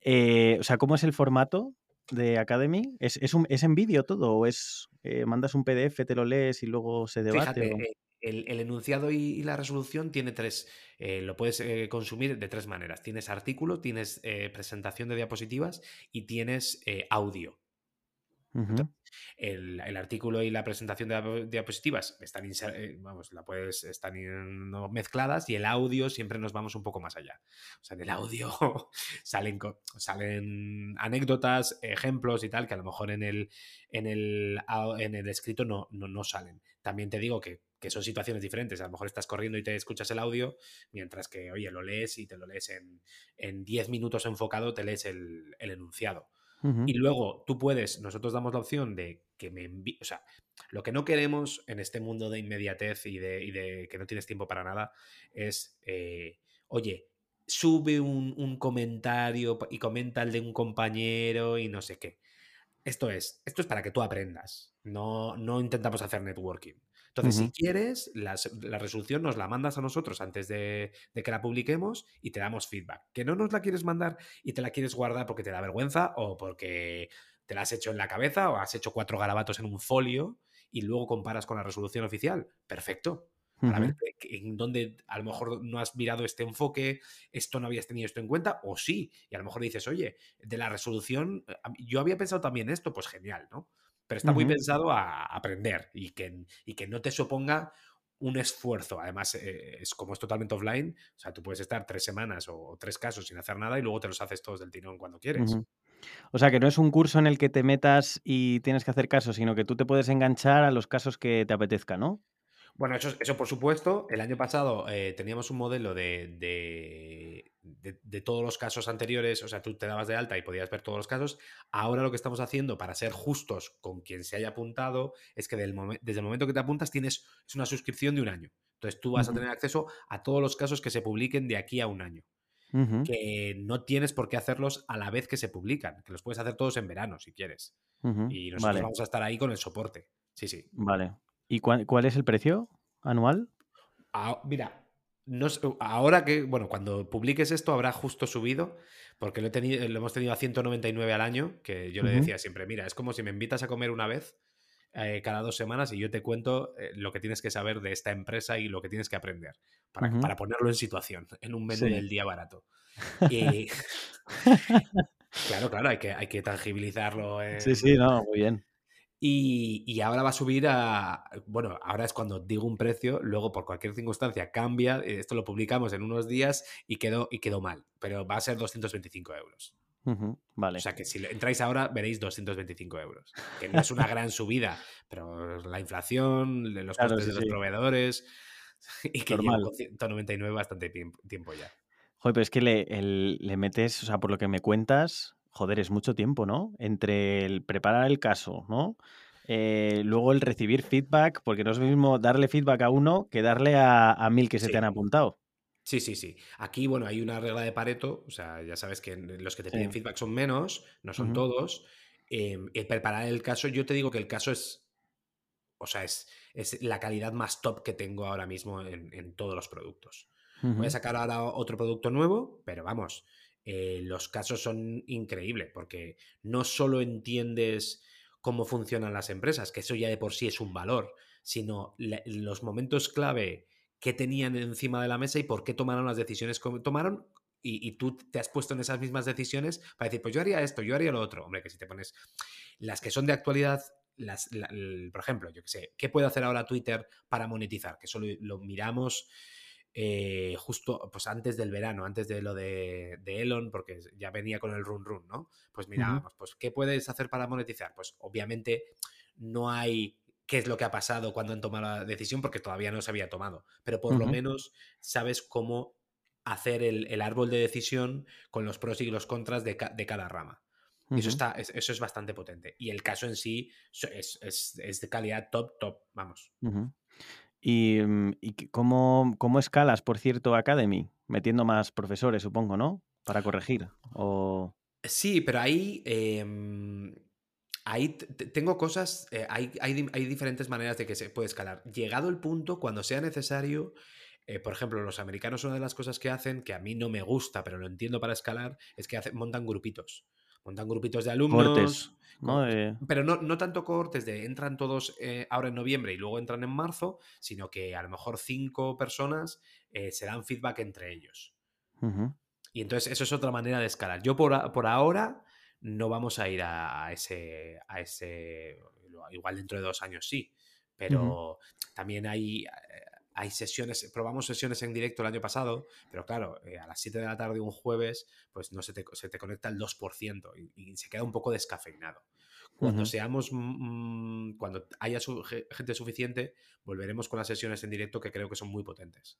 Eh, o sea, ¿cómo es el formato de Academy? ¿Es, es, un- es en vídeo todo o es eh, mandas un PDF, te lo lees y luego se debate? Fíjate, o- eh, el, el enunciado y, y la resolución tiene tres, eh, lo puedes eh, consumir de tres maneras. Tienes artículo, tienes eh, presentación de diapositivas y tienes El, el artículo y la presentación de diap- diapositivas están, eh, vamos, la puedes, están mezcladas y el audio siempre nos vamos un poco más allá. O sea, en el audio salen, salen anécdotas, ejemplos y tal, que a lo mejor en el, en el, en el escrito no, no, no salen. También te digo que, que son situaciones diferentes. A lo mejor estás corriendo y te escuchas el audio, mientras que, oye, lo lees y te lo lees en, en 10 minutos enfocado, te lees el, el enunciado. Y luego tú puedes, nosotros damos la opción de que me envíe, o sea, lo que no queremos en este mundo de inmediatez y de, y de que no tienes tiempo para nada es, eh, oye, sube un, un comentario y comenta el de un compañero y no sé qué. Esto es, esto es para que tú aprendas. No, no intentamos hacer networking. Entonces, si quieres, las- la resolución nos la mandas a nosotros antes de, de que la publiquemos y te damos feedback. Que no nos la quieres mandar y te la quieres guardar porque te da vergüenza o porque te la has hecho en la cabeza o has hecho cuatro garabatos en un folio y luego comparas con la resolución oficial. Perfecto. Para ver en dónde a lo mejor no has mirado este enfoque, esto no habías tenido esto en cuenta, o sí. Y a lo mejor dices, oye, de la resolución, eh, yo había pensado también esto, pues genial, ¿no? Pero está muy pensado a aprender y que, y que no te suponga un esfuerzo. Además, eh, es como es totalmente offline, o sea, tú puedes estar tres semanas o tres casos sin hacer nada y luego te los haces todos del tirón cuando quieres. O sea, que no es un curso en el que te metas y tienes que hacer caso, sino que tú te puedes enganchar a los casos que te apetezca, ¿no? Bueno, eso, eso por supuesto. El año pasado eh, teníamos un modelo de, de, de- de todos los casos anteriores, o sea, tú te dabas de alta y podías ver todos los casos. Ahora lo que estamos haciendo para ser justos con quien se haya apuntado es que del desde el momento que te apuntas tienes es una suscripción de un año. Entonces tú vas a tener acceso a todos los casos que se publiquen de aquí a un año. Que no tienes por qué hacerlos a la vez que se publican, que los puedes hacer todos en verano si quieres. Y nosotros Vale, vamos a estar ahí con el soporte. Sí, sí. vale. ¿Y cuál, cuál es el precio anual? Ah, mira, no sé, ahora que, bueno, cuando publiques esto habrá justo subido, porque lo, he tenido, lo hemos tenido a 199 al año, que yo le decía siempre, mira, es como si me invitas a comer una vez eh, cada dos semanas y yo te cuento eh, lo que tienes que saber de esta empresa y lo que tienes que aprender, para, para ponerlo en situación, en un menú Sí. del día barato. Y claro, claro, hay que, hay que tangibilizarlo Sí, sí, no, muy bien. Y, y ahora va a subir a. Bueno, ahora es cuando digo un precio, luego por cualquier circunstancia cambia. eh, Esto lo publicamos en unos días y quedó, y quedó mal, pero va a ser 225 euros. Ujú, O Vale. sea que si entráis ahora veréis 225 euros. Que no es una gran subida, pero la inflación, los Claro, costes sí, de los sí. proveedores y que Normal. con 199 bastante tiemp- tiempo ya. Joder, pero es que le, el- le metes, o sea, por lo que me cuentas, joder, es mucho tiempo, ¿no? Entre el preparar el caso, ¿no? Eh, luego el recibir feedback, porque no es lo mismo darle feedback a uno que darle a, a mil que se te han apuntado. Sí, sí, sí. Aquí, bueno, hay una regla de Pareto, o sea, ya sabes que los que te Sí. piden feedback son menos, no son todos. Eh, el preparar el caso, yo te digo que el caso es o sea, es, es la calidad más top que tengo ahora mismo en, todos los productos. Voy a sacar ahora otro producto nuevo, pero vamos, eh, los casos son increíbles porque no solo entiendes cómo funcionan las empresas, que eso ya de por sí es un valor, sino los momentos clave que tenían encima de la mesa y por qué tomaron las decisiones que tomaron y, tú te has puesto en esas mismas decisiones para decir, pues yo haría esto, yo haría lo otro. Hombre, que si te pones las que son de actualidad, las, por ejemplo, yo qué sé, ¿qué puede hacer ahora Twitter para monetizar? Que eso lo, miramos eh, justo pues antes del verano, antes de lo de, Elon, porque ya venía con el run run, ¿no? Pues mirábamos, pues ¿qué puedes hacer para monetizar? Pues obviamente no hay qué es lo que ha pasado cuando han tomado la decisión, porque todavía no se había tomado, pero por lo menos sabes cómo hacer el, árbol de decisión con los pros y los contras de, cada rama. Eso, está, eso es bastante potente. Y el caso en sí es, de calidad top, top, vamos. ¿Y, mm, cómo, escalas, por cierto, Academy? Metiendo más profesores, supongo, ¿no? Para corregir. O... Sí, pero ahí... Em, ahí tengo cosas, eh, hay, hay, diferentes maneras de que se puede escalar. Llegado el punto, cuando sea necesario, eh, por ejemplo, los americanos, una de las cosas que hacen, que a mí no me gusta, pero lo entiendo para escalar, es que montan grupitos. Montan grupitos de alumnos. Pero no, no, tanto cortes de entran todos eh, ahora en noviembre y luego entran en marzo, sino que a lo mejor cinco personas eh, se dan feedback entre ellos. Y entonces eso es otra manera de escalar. Yo por, por ahora no vamos a ir a, ese, a ese. Igual dentro de dos años sí. Pero también hay hay sesiones, probamos sesiones en directo el año pasado, pero claro, eh, a las 7 de la tarde un jueves, pues no se te, se te conecta el 2% y, se queda un poco descafeinado. Cuando seamos, mm, cuando haya gente suficiente, volveremos con las sesiones en directo que creo que son muy potentes.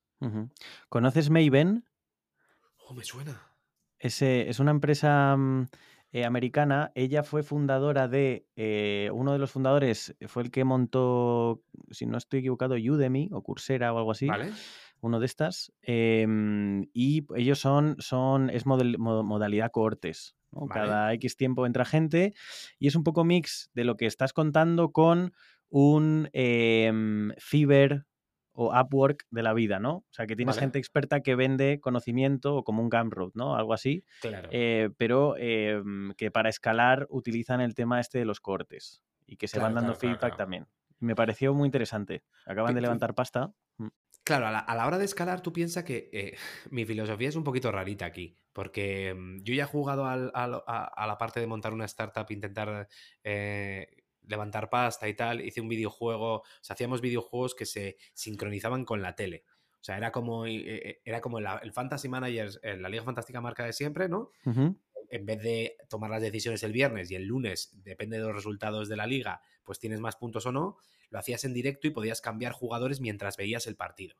¿Conoces Maven? Oh, me suena. Ese, es una empresa mm, eh, americana. Ella fue fundadora de, eh, uno de los fundadores fue el que montó, si no estoy equivocado, Udemy o Coursera o algo así. Uno de estas. Em, y ellos son, son es modalidad cohortes. Cada X tiempo entra gente y es un poco mix de lo que estás contando con un eh, Fiverr o Upwork de la vida, ¿no? O sea, que tienes gente experta que vende conocimiento o como un Gumroad, ¿no? Algo así. Claro. Eh, pero em, que para escalar utilizan el tema este de los cortes y que se van dando feedback también. Me pareció muy interesante. Acaban de levantar pasta. Mm. Claro, a la, hora de escalar tú piensas que eh, mi filosofía es un poquito rarita aquí, porque mm, yo ya he jugado a, la parte de montar una startup, intentar eh, levantar pasta y tal, hice un videojuego, o sea, hacíamos videojuegos que se sincronizaban con la tele. O sea, era como, eh, eh, era como el Fantasy Manager, la Liga Fantástica marca de siempre, ¿no? En vez de tomar las decisiones el viernes y el lunes, depende de los resultados de la liga, pues tienes más puntos o no, lo hacías en directo y podías cambiar jugadores mientras veías el partido.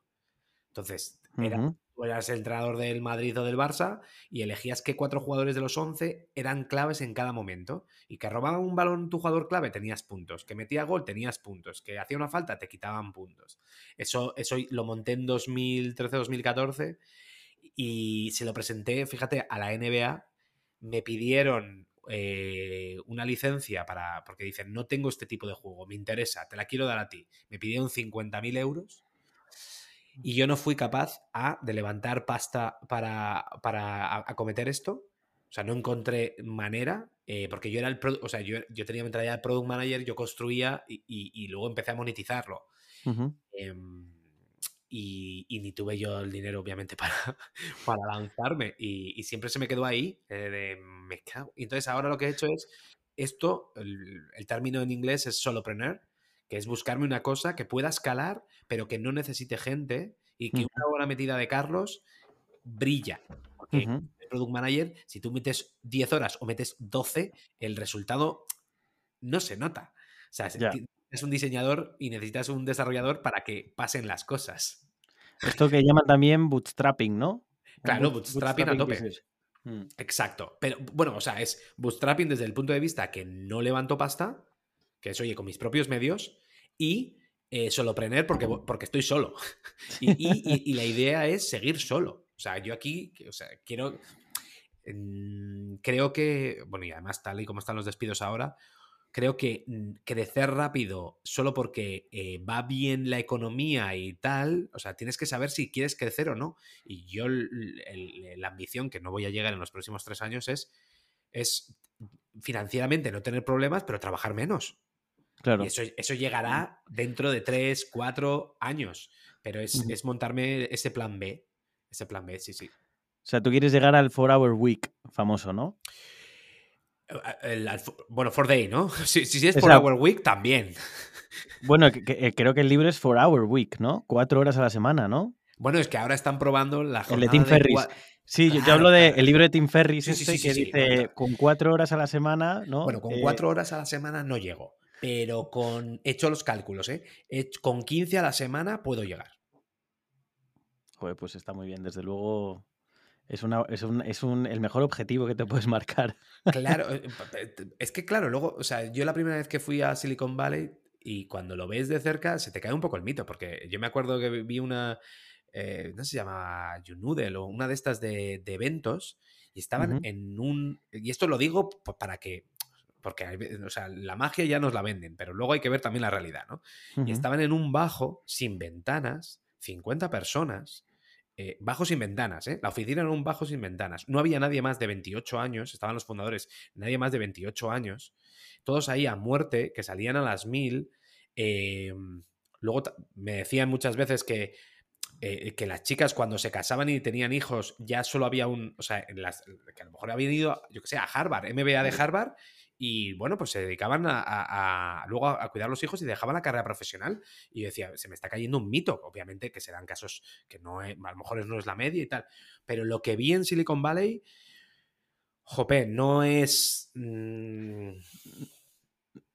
Entonces, era, tú eras el entrenador del Madrid o del Barça y elegías qué cuatro jugadores de los once eran claves en cada momento. Y que robaban un balón tu jugador clave, tenías puntos. Que metía gol, tenías puntos. Que hacía una falta, te quitaban puntos. Eso, eso lo monté en 2013-2014 y se lo presenté, fíjate, a la NBA. Me pidieron eh, una licencia para. Porque dicen, no tengo este tipo de juego, me interesa, te la quiero dar a ti. Me pidieron 50.000 euros y yo no fui capaz a, de levantar pasta para, para acometer esto. O sea, no encontré manera, eh, porque yo era el o sea, yo, yo, tenía mentalidad de product manager, yo construía y, y, luego empecé a monetizarlo. Em, y, y, ni tuve yo el dinero, obviamente, para, para lanzarme. Y, siempre se me quedó ahí, eh, de me cago. Y entonces ahora lo que he hecho es, esto, el, el término en inglés es solopreneur, que es buscarme una cosa que pueda escalar, pero que no necesite gente y que una buena metida de Carlos brilla. Porque el Product Manager, si tú metes 10 horas o metes 12, el resultado no se nota. O sea, es un diseñador y necesitas un desarrollador para que pasen las cosas. Esto que llaman también bootstrapping, ¿no? Claro, bootstrapping, a tope. Mm. Exacto. Pero bueno, o sea, es bootstrapping desde el punto de vista que no levanto pasta, que es, oye, con mis propios medios, y eh, solopreneur porque, porque estoy solo. y, la idea es seguir solo. O sea, yo aquí, o sea, quiero... creo que, bueno, y además tal y como están los despidos ahora, creo que mm, crecer rápido solo porque eh, va bien la economía y tal, o sea, tienes que saber si quieres crecer o no. Y yo la ambición que no voy a llegar en los próximos tres años es, es financieramente no tener problemas, pero trabajar menos. Claro. Y eso, eso llegará dentro de tres, cuatro años. Pero es, es montarme ese plan B. Ese plan B, sí, sí. O sea, tú quieres llegar al 4-hour week famoso, ¿no? El, bueno, for day, ¿no? Si, si es for hour week, también. Bueno, eh, creo que el libro es for hour week, ¿no? Cuatro horas a la semana, ¿no? Bueno, es que ahora están probando la jornada El de Tim Ferris. Sí, yo, hablo del libro de Tim Ferris este que dice con cuatro horas a la semana, ¿no? Bueno, con cuatro horas a la semana no llego, pero con... He hecho los cálculos, ¿eh? con 15 a la semana puedo llegar. Joder, pues está muy bien. Desde luego, es, una, es, un, es un, el mejor objetivo que te puedes marcar. Claro, eh, es que claro, luego, o sea, yo la primera vez que fui a Silicon Valley y cuando lo ves de cerca se te cae un poco el mito, porque yo me acuerdo que vi una, eh, no se llama YouNoodle o una de estas de, eventos y estaban en un, y esto lo digo para que, porque o sea, la magia ya nos la venden, pero luego hay que ver también la realidad, ¿no? Y estaban en un bajo sin ventanas, 50 personas, eh, bajo sin ventanas, ¿eh? La oficina era un bajo sin ventanas. No había nadie más de 28 años, estaban los fundadores, nadie más de 28 años. Todos ahí a muerte, que salían a las mil. Em, luego me decían muchas veces que, eh, que las chicas cuando se casaban y tenían hijos ya solo había un, o sea, que a lo mejor habían ido, yo que sé, a Harvard, MBA de Harvard, y bueno, pues se dedicaban a, luego a, cuidar a los hijos y dejaban la carrera profesional. Y yo decía, se me está cayendo un mito. Obviamente que serán casos que no a lo mejor no es la media y tal. Pero lo que vi en Silicon Valley, jope, no es. Mm,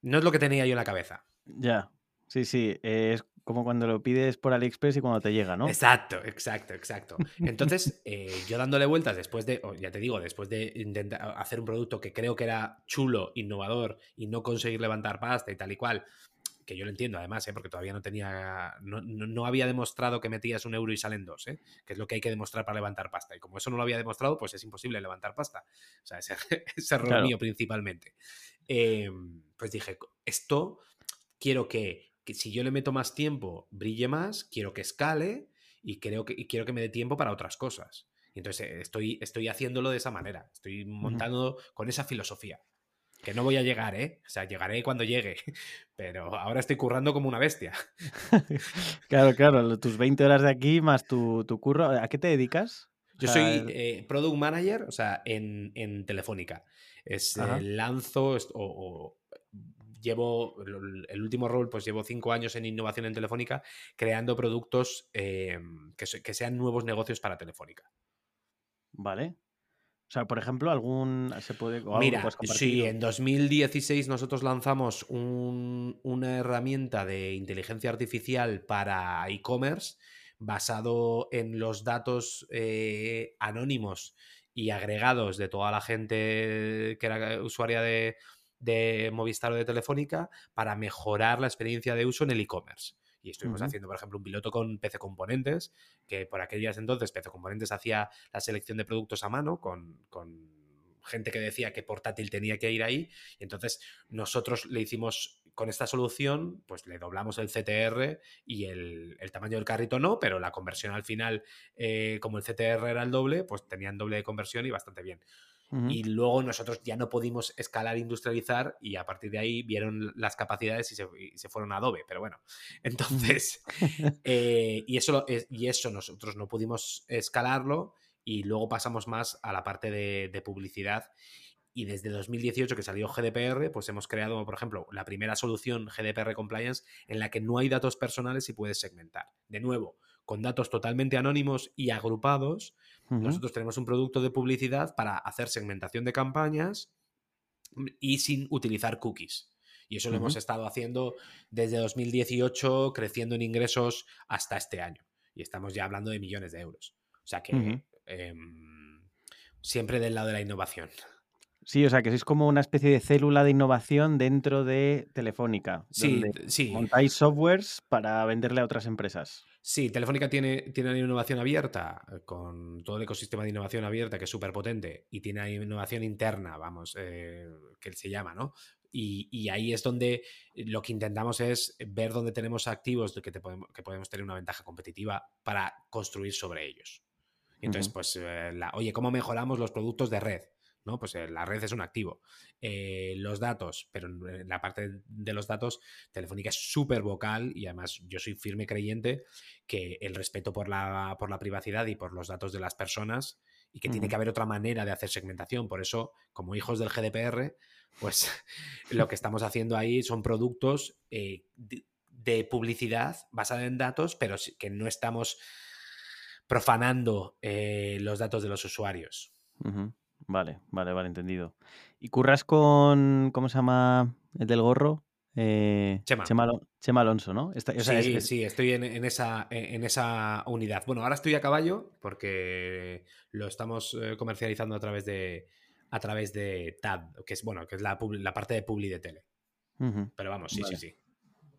no es lo que tenía yo en la cabeza. Ya. Sí, sí. Es como cuando lo pides por AliExpress y cuando te llega, ¿no? Exacto, exacto, exacto. Entonces, eh, yo dándole vueltas después de, ya te digo, después de intentar hacer un producto que creo que era chulo, innovador y no conseguir levantar pasta y tal y cual, que yo lo entiendo además, ¿eh? porque todavía no tenía, no, había demostrado que metías un euro y salen dos, ¿eh? que es lo que hay que demostrar para levantar pasta. Y como eso no lo había demostrado, pues es imposible levantar pasta. O sea, ese, ese error mío principalmente. Em, pues dije, esto quiero que que si yo le meto más tiempo, brille más, quiero que escale y, creo que, quiero que me dé tiempo para otras cosas. Y entonces eh, estoy, estoy haciéndolo de esa manera, estoy montando con esa filosofía. Que no voy a llegar, ¿eh? O sea, llegaré cuando llegue, pero ahora estoy currando como una bestia. claro, claro, tus 20 horas de aquí más tu, curro, ¿a qué te dedicas? Yo soy eh, product manager, o sea, en, Telefónica. Es, eh, lanzo o, llevo, el último rol, pues llevo cinco años en innovación en Telefónica, creando productos eh, que, sean nuevos negocios para Telefónica. Vale. O sea, por ejemplo, algún. ¿Se puede.? Mira, sí, en 2016 nosotros lanzamos una herramienta de inteligencia artificial para e-commerce basado en los datos eh, anónimos y agregados de toda la gente que era usuaria de, de Movistar o de Telefónica para mejorar la experiencia de uso en el e-commerce. Y estuvimos haciendo, por ejemplo, un piloto con PC Componentes, que por aquellas entonces PC Componentes hacía la selección de productos a mano con, gente que decía que portátil tenía que ir ahí. Y entonces nosotros le hicimos con esta solución, pues le doblamos el CTR y el, tamaño del carrito no, pero la conversión al final, eh, como el CTR era el doble, pues tenían doble de conversión y bastante bien. Y luego nosotros ya no pudimos escalar, industrializar y a partir de ahí vieron las capacidades y se, fueron a Adobe. Pero bueno, entonces, eh, y, eso, y eso nosotros no pudimos escalarlo y luego pasamos más a la parte de, publicidad y desde 2018 que salió GDPR, pues hemos creado, por ejemplo, la primera solución GDPR Compliance en la que no hay datos personales y puedes segmentar. De nuevo, con datos totalmente anónimos y agrupados, nosotros tenemos un producto de publicidad para hacer segmentación de campañas y sin utilizar cookies. Y eso lo hemos estado haciendo desde 2018, creciendo en ingresos hasta este año. Y estamos ya hablando de millones de euros. O sea que em, siempre del lado de la innovación. Sí, o sea que sois como una especie de célula de innovación dentro de Telefónica. Sí, sí. Montáis softwares para venderle a otras empresas. Sí, Telefónica tiene, tiene una innovación abierta, eh, con todo el ecosistema de innovación abierta que es súper potente, y tiene innovación interna, vamos, eh, que se llama, ¿no? Y, ahí es donde lo que intentamos es ver dónde tenemos activos que, podemos, que podemos tener una ventaja competitiva para construir sobre ellos. entonces, pues, eh, oye, ¿cómo mejoramos los productos de red? ¿No? Pues eh, la red es un activo. Eh, los datos, pero en la parte de los datos, Telefónica es súper vocal y además yo soy firme creyente que el respeto por la, por la privacidad y por los datos de las personas y que tiene que haber otra manera de hacer segmentación. Por eso, como hijos del GDPR, pues lo que estamos haciendo ahí son productos eh, de, publicidad basada en datos, pero que no estamos profanando los datos de los usuarios. Vale, vale, vale, entendido. ¿Y curras con, ¿cómo se llama el del gorro? Eh, Chema. Chema, Alonso, ¿no? sí, sí, estoy en, esa, en esa unidad. Bueno, ahora estoy a caballo porque lo estamos eh, comercializando a través de a través de TAD, que es bueno, que es la, la parte de Publi de tele. Pero vamos, sí, sí, sí.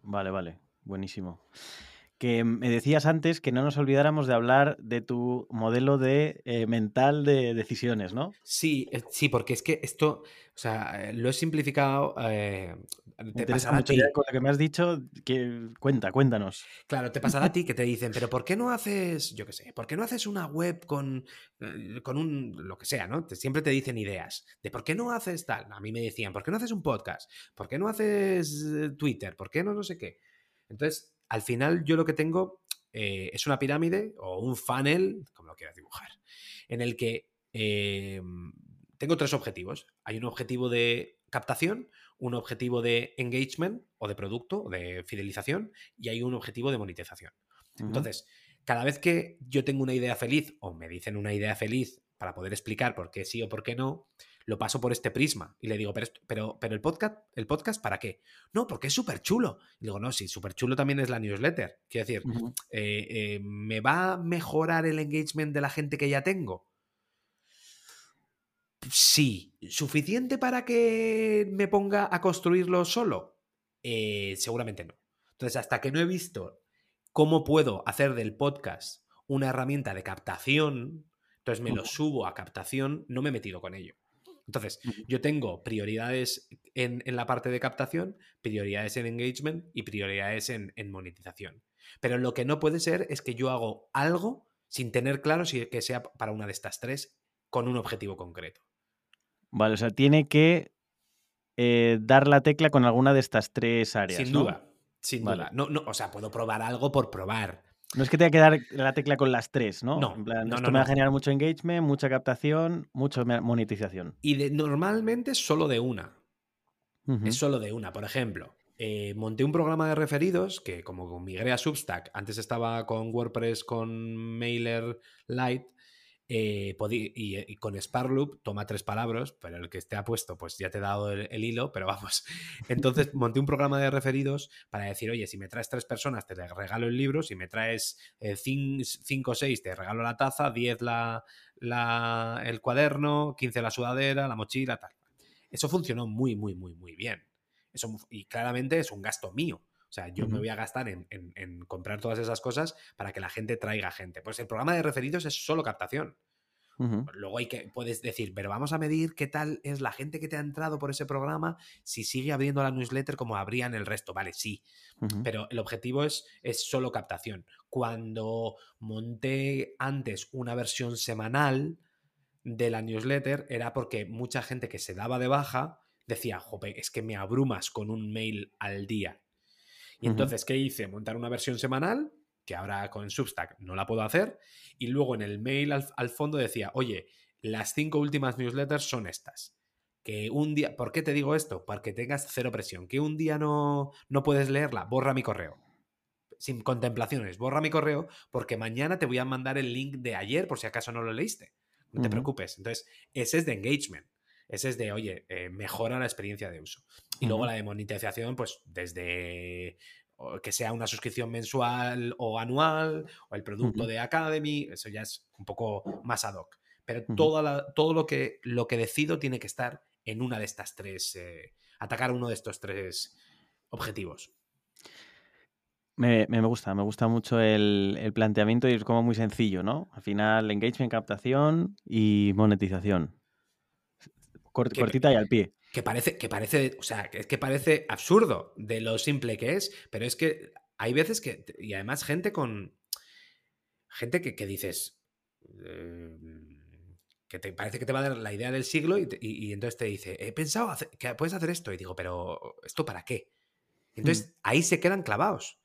Vale, vale, buenísimo que me decías antes que no nos olvidáramos de hablar de tu modelo de eh, mental de decisiones, ¿no? Sí, eh, sí, porque es que esto, o sea, eh, lo he simplificado. te pasará a ti. Con lo que me has dicho, que cuenta, cuéntanos. Claro, te pasará a ti que te dicen, pero ¿por qué no haces, yo qué sé, ¿por qué no haces una web con, con un, lo que sea, ¿no? siempre te dicen ideas de por qué no haces tal. A mí me decían, ¿por qué no haces un podcast? ¿Por qué no haces Twitter? ¿Por qué no no sé qué? Entonces, al final yo lo que tengo eh, es una pirámide o un funnel, como lo quieras dibujar, en el que eh, tengo tres objetivos. Hay un objetivo de captación, un objetivo de engagement o de producto o de fidelización y hay un objetivo de monetización. Entonces, cada vez que yo tengo una idea feliz o me dicen una idea feliz para poder explicar por qué sí o por qué no, lo paso por este prisma y le digo, pero, pero, pero el, podcast, ¿el podcast para qué? No, porque es súper chulo. Y digo, no, sí, súper chulo también es la newsletter. Quiero decir, eh, eh, ¿me va a mejorar el engagement de la gente que ya tengo? Sí. ¿Suficiente para que me ponga a construirlo solo? Eh, seguramente no. Entonces, hasta que no he visto cómo puedo hacer del podcast una herramienta de captación, entonces me lo subo a captación, no me he metido con ello. Entonces, yo tengo prioridades en, la parte de captación, prioridades en engagement y prioridades en, monetización. Pero lo que no puede ser es que yo hago algo sin tener claro si que sea para una de estas tres con un objetivo concreto. Vale, o sea, tiene que eh, dar la tecla con alguna de estas tres áreas. Sin duda, sin duda. No, no, o sea, puedo probar algo por probar. No es que tenga que dar la tecla con las tres, ¿no? No. esto me va a generar mucho engagement, mucha captación, mucha monetización. Y de, normalmente solo de una. Es solo de una. Por ejemplo, eh, monté un programa de referidos que, como migré a Substack, antes estaba con WordPress con Mailer Lite eh, y, con Sparloop toma tres palabras, pero el que esté apuesto, pues ya te he dado el, hilo, pero vamos. Entonces monté un programa de referidos para decir, oye, si me traes tres personas, te regalo el libro, si me traes eh, cinco o seis, te regalo la taza, diez la, el cuaderno, quince la sudadera, la mochila, tal. Eso funcionó muy, muy, muy, muy bien. Eso, y claramente es un gasto mío. O sea, yo me voy a gastar en, comprar todas esas cosas para que la gente traiga gente. Pues el programa de referidos es solo captación. Luego hay que, puedes decir, pero vamos a medir qué tal es la gente que te ha entrado por ese programa, si sigue abriendo la newsletter como abrían el resto. Vale, sí. Pero el objetivo es, es solo captación. Cuando monté antes una versión semanal de la newsletter, era porque mucha gente que se daba de baja decía, jope, es que me abrumas con un mail al día. Y entonces, ¿qué hice? Montar una versión semanal, que ahora con Substack no la puedo hacer, y luego en el mail al, fondo decía, oye, las cinco últimas newsletters son estas. Que un día, ¿por qué te digo esto? Para que tengas cero presión. Que un día no, no puedes leerla, borra mi correo sin contemplaciones, borra mi correo porque mañana te voy a mandar el link de ayer por si acaso no lo leíste. No te preocupes. Entonces, ese es de engagement. Ese es de, oye, eh, mejora la experiencia de uso. Y luego la de monetización, pues desde que sea una suscripción mensual o anual, o el producto de Academy, eso ya es un poco más ad hoc. Pero todo lo que, lo que decido tiene que estar en una de estas tres, eh, atacar uno de estos tres objetivos. Me, gusta, me gusta mucho el, el, planteamiento y es como muy sencillo, ¿no? Al final, engagement, captación y monetización cortita y al pie. Que parece, que parece, o sea, que es que parece absurdo de lo simple que es, pero es que hay veces que, y además gente con, gente que, que dices, eh, que te parece que te va a dar la idea del siglo y, entonces te dice, he pensado que puedes hacer esto. Y digo, pero ¿esto para qué? Entonces mm. ahí se quedan clavados.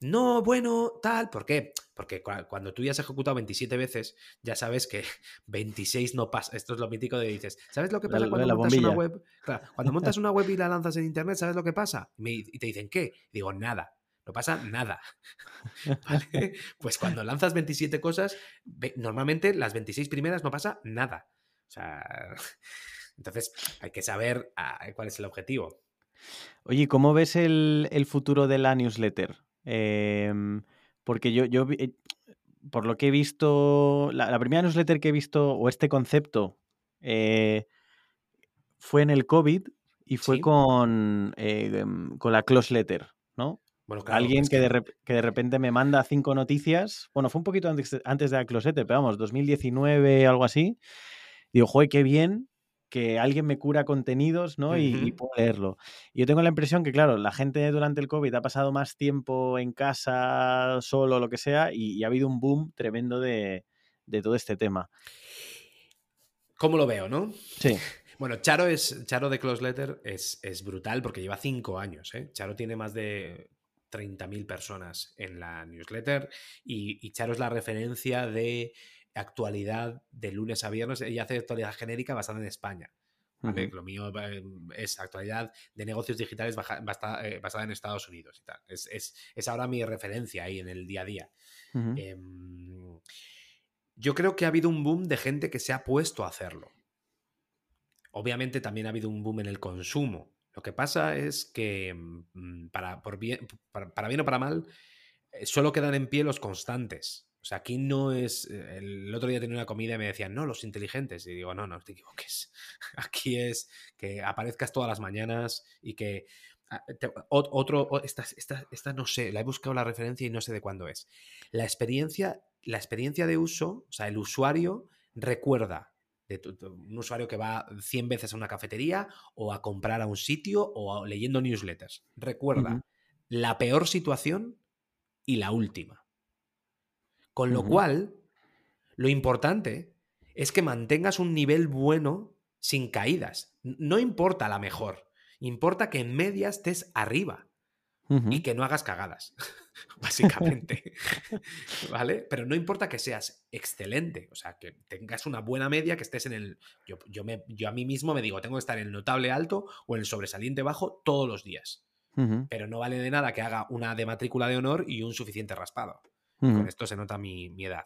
No, bueno, tal. ¿Por qué? Porque cuando tú ya has ejecutado 27 veces, ya sabes que 26 no pasa. Esto es lo mítico de dices, ¿sabes lo que pasa cuando montas una web? cuando montas una web y la lanzas en internet, ¿sabes lo que pasa? Y te dicen, ¿qué? digo, nada. No pasa nada. Pues cuando lanzas 27 cosas, normalmente las 26 primeras no pasa nada. O sea, entonces hay que saber ah, cuál es el objetivo. Oye, ¿cómo ves el, futuro de la newsletter? Em, porque yo, yo, eh, por lo que he visto, la, primera newsletter que he visto, o este concepto, eh, fue en el COVID y fue con, eh, em, con la close letter, ¿no? Alguien que, De que, de repente me manda cinco noticias. Bueno, fue un poquito antes, antes de la closete, pero vamos, 2019, algo así. Digo, joder, qué bien que alguien me cura contenidos, ¿no? y, puedo leerlo. Y yo tengo la impresión que, claro, la gente durante el COVID ha pasado más tiempo en casa, solo, lo que sea, y, ha habido un boom tremendo de, todo este tema. ¿Cómo lo veo, no? Sí. Bueno, Charo es Charo de Close Letter es, es, brutal porque lleva cinco años. ¿eh? Charo tiene más de 30.000 personas en la newsletter y, Charo es la referencia de actualidad de lunes a viernes. Ella hace actualidad genérica basada en España. Lo mío eh, es actualidad de negocios digitales eh, basada en Estados Unidos y tal. Es, ahora mi referencia ahí en el día a día. Em, yo creo que ha habido un boom de gente que se ha puesto a hacerlo. Obviamente también ha habido un boom en el consumo. Lo que pasa es que, mm, para, bien, para, bien o para mal, eh, solo quedan en pie los constantes. O sea, aquí no es. Eh, el otro día tenía una comida y me decían, no, los inteligentes. Y digo, no, no te equivoques. Aquí es que aparezcas todas las mañanas y que. Ah, otro. Esta, esta, esta, no sé, la he buscado la referencia y no sé de cuándo es. La experiencia, la experiencia de uso, o sea, el usuario recuerda de un usuario que va 100 veces a una cafetería o a comprar a un sitio o leyendo newsletters. Recuerda, la peor situación y la última. Con lo cual, lo importante es que mantengas un nivel bueno sin caídas. No importa la mejor, importa que en media estés arriba y que no hagas cagadas, básicamente. ¿Vale? Pero no importa que seas excelente, o sea, que tengas una buena media, que estés en el... Yo, yo, me, yo a mí mismo me digo, tengo que estar en el notable alto o en el sobresaliente bajo todos los días. Pero no vale de nada que haga una de matrícula de honor y un suficiente raspado. Con esto se nota mi, mi edad.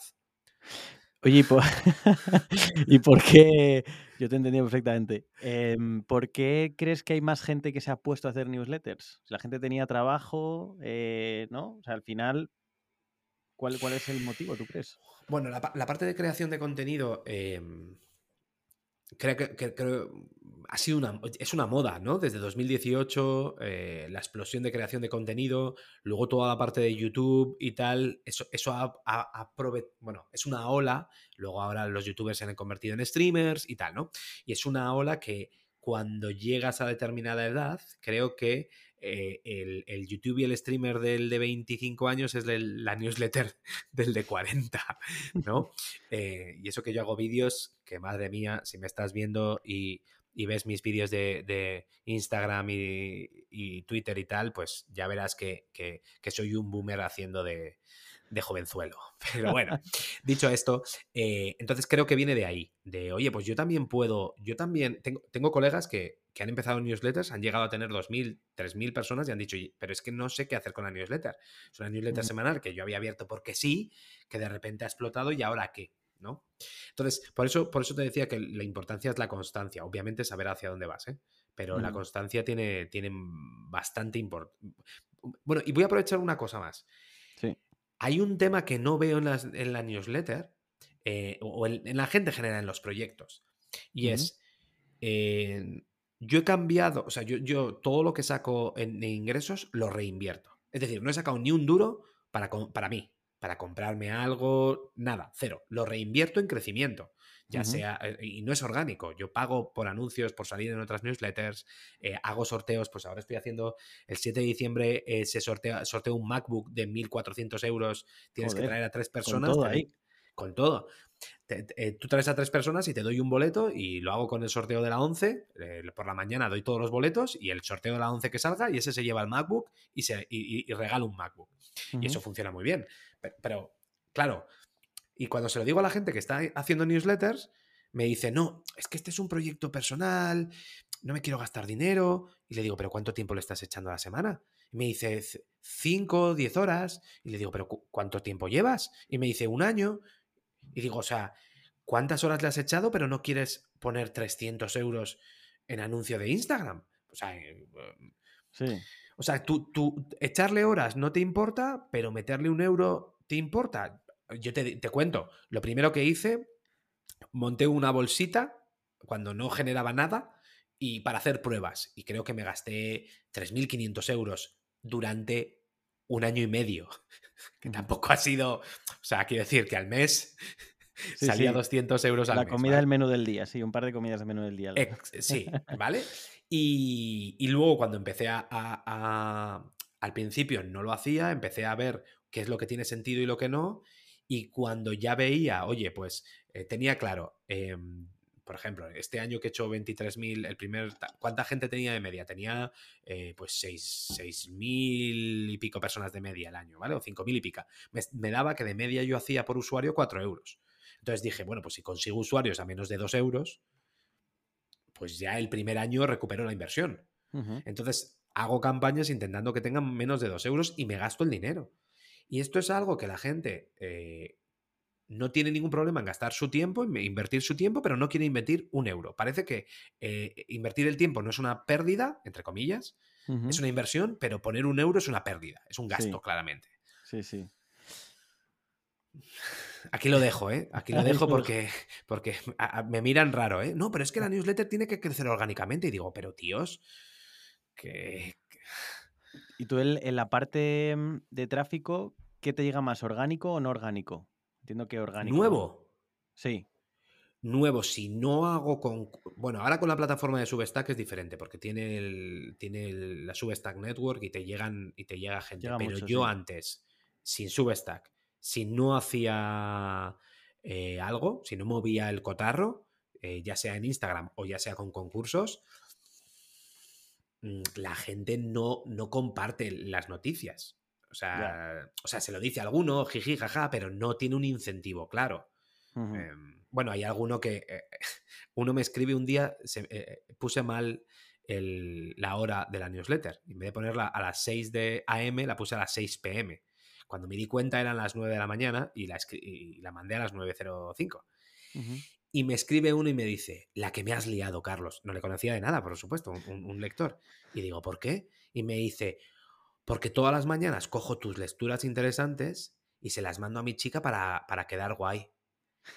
Oye, ¿y por, qué? Yo te entendí perfectamente. Em, ¿Por qué crees que hay más gente que se ha puesto a hacer newsletters? Si la gente tenía trabajo, eh, ¿no? O sea, al final, ¿cuál, ¿cuál es el motivo, tú crees? Bueno, la, parte de creación de contenido, em, creo que, ha sido una, es una moda, ¿no? Desde 2018, eh, la explosión de creación de contenido, luego toda la parte de YouTube y tal, eso, eso ha, bueno, es una ola, luego ahora los youtubers se han convertido en streamers y tal, ¿no? Y es una ola que cuando llegas a determinada edad, creo que eh, el, YouTube y el streamer del de 25 años es la newsletter del de 40, ¿no? Eh, y eso que yo hago vídeos, que madre mía, si me estás viendo y, ves mis vídeos de, Instagram y, Twitter y tal, pues ya verás que soy un boomer haciendo de, de jovenzuelo. Pero bueno, dicho esto, eh, entonces creo que viene de ahí, de, oye, pues yo también puedo, yo también, tengo, tengo colegas que, han empezado newsletters, han llegado a tener 2.000, 3.000 personas y han dicho, pero es que no sé qué hacer con la newsletter. Es una newsletter semanal que yo había abierto porque sí, que de repente ha explotado y ahora qué. ¿no? Entonces, por eso, por eso te decía que la importancia es la constancia. Obviamente saber hacia dónde vas, ¿eh? Pero la constancia tiene, tiene bastante importancia. Bueno, y voy a aprovechar una cosa más. Hay un tema que no veo en, la newsletter eh, o en, la gente general en los proyectos. Y es, eh, yo he cambiado, o sea, yo, todo lo que saco en, ingresos lo reinvierto. Es decir, no he sacado ni un duro para, para mí. para comprarme algo, nada, cero. Lo reinvierto en crecimiento ya sea, eh, y no es orgánico, yo pago por anuncios, por salir en otras newsletters, eh, hago sorteos, pues ahora estoy haciendo, el 7 de diciembre eh, se sortea, sorteo un MacBook de 1.400 euros, tienes que traer a tres personas. Con todo ahí. Con todo. tú traes a tres personas y te doy un boleto y lo hago con el sorteo de la 11, por la mañana doy todos los boletos y el sorteo de la 11 que salga y ese se lleva el MacBook y, se, y, regala un MacBook. Y eso funciona muy bien. pero claro, y cuando se lo digo a la gente que está haciendo newsletters, me dice, no, es que este es un proyecto personal, no me quiero gastar dinero. Y le digo, pero ¿cuánto tiempo le estás echando a la semana? Y me dice, cinco, diez horas. Y le digo, pero ¿cuánto tiempo llevas? Y me dice, un año. Y digo, o sea, ¿cuántas horas le has echado, pero no quieres poner 300 euros en anuncio de Instagram? O sea, eh, sí. o sea tú, tú echarle horas no te importa, pero meterle un euro te importa yo te, cuento, lo primero que hice, monté una bolsita cuando no generaba nada y para hacer pruebas. Y creo que me gasté 3.500 euros durante un año y medio. Que tampoco ha sido. O sea, quiero decir que al mes salía 200 euros al La mes. La comida del menú del día, sí, un par de comidas del menú del día. sí, ¿vale? Y, luego cuando empecé a, Al principio no lo hacía, empecé a ver qué es lo que tiene sentido y lo que no. Y cuando ya veía, oye, pues eh, tenía claro, em, por ejemplo, este año que he hecho 23.000, el primer, ¿cuánta gente tenía de media? Tenía eh, pues 6.000 y pico personas de media el año, ¿vale? O 5.000 y pica. Me, daba que de media yo hacía por usuario 4 euros. Entonces dije, bueno, pues si consigo usuarios a menos de 2 euros, pues ya el primer año recupero la inversión. Entonces hago campañas intentando que tengan menos de 2 euros y me gasto el dinero. Y esto es algo que la gente eh, no tiene ningún problema en gastar su tiempo, en invertir su tiempo, pero no quiere invertir un euro. Parece que eh, invertir el tiempo no es una pérdida, entre comillas, es una inversión, pero poner un euro es una pérdida, es un gasto, claramente. Sí, sí. Aquí lo dejo, ¿eh? Aquí lo dejo porque, porque me miran raro, ¿eh? No, pero es que la newsletter tiene que crecer orgánicamente. Y digo, pero tíos, que, ¿Y tú en, la parte mm, de tráfico, qué te llega más, orgánico o no orgánico? Entiendo que orgánico. ¿Nuevo? Sí. Nuevo, si no hago con. Bueno, ahora con la plataforma de Substack es diferente, porque tiene, el, tiene la Substack Network y te llegan y te llega gente. Pero yo antes, sin Substack, si no hacía eh, algo, si no movía el cotarro, eh, ya sea en Instagram o ya sea con concursos, Mm, la gente no, no comparte las noticias. O sea, o sea, se lo dice a alguno, jiji, jaja, pero no tiene un incentivo claro. Em, bueno, hay alguno que. Eh, uno me escribe un día, se, eh, puse mal la hora de la newsletter. En vez de ponerla a las 6 de AM, la puse a las 6 PM. Cuando me di cuenta eran las 9 de la mañana y la, y la mandé a las 9.05. Y me escribe uno y me dice, la que me has liado, Carlos. No le conocía de nada, por supuesto, un, lector. Y digo, ¿por qué? Y me dice, porque todas las mañanas cojo tus lecturas interesantes y se las mando a mi chica para, para quedar guay.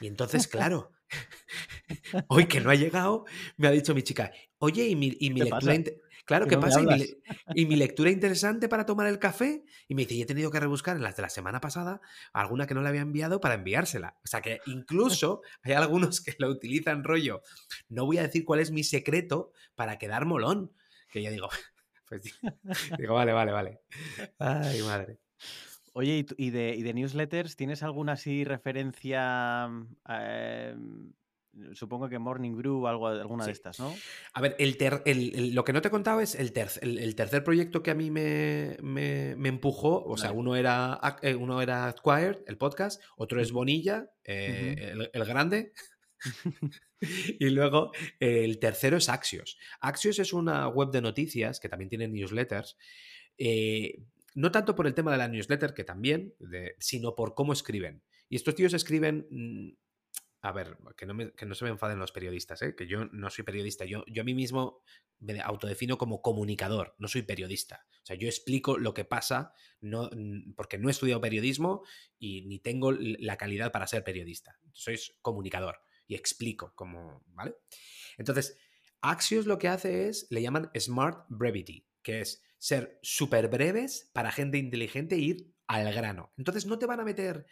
Y entonces, claro, hoy que no ha llegado, me ha dicho mi chica, oye, y mi, y mi lectura, Claro, ¿qué pasa? Y mi, lectura interesante para tomar el café. Y me dice, y he tenido que rebuscar en las de la semana pasada alguna que no le había enviado para enviársela. O sea que incluso hay algunos que lo utilizan rollo. No voy a decir cuál es mi secreto para quedar molón. Que yo digo, pues digo, vale, vale, vale. Ay, madre. Oye, ¿y de, y de newsletters tienes alguna así referencia eh, Supongo que Morning Brew o algo, alguna de estas, ¿no? A ver, el, lo que no te he contado es el, el, tercer proyecto que a mí me, empujó. O sea, uno era, eh, uno era Acquired, el podcast, otro es Bonilla, eh, el, grande. y luego el tercero es Axios. Axios es una web de noticias que también tiene newsletters. Eh, no tanto por el tema de la newsletter, que también, sino por cómo escriben. Y estos tíos escriben mm, a ver, que no, se me enfaden los periodistas, ¿eh? que yo no soy periodista, yo, yo a mí mismo me autodefino como comunicador, no soy periodista. O sea, yo explico lo que pasa no, porque no he estudiado periodismo y ni tengo la calidad para ser periodista. Soy comunicador y explico cómo, ¿vale? Entonces, Axios lo que hace es, le llaman Smart Brevity, que es ser súper breves para gente inteligente e ir al grano. Entonces no te van a meter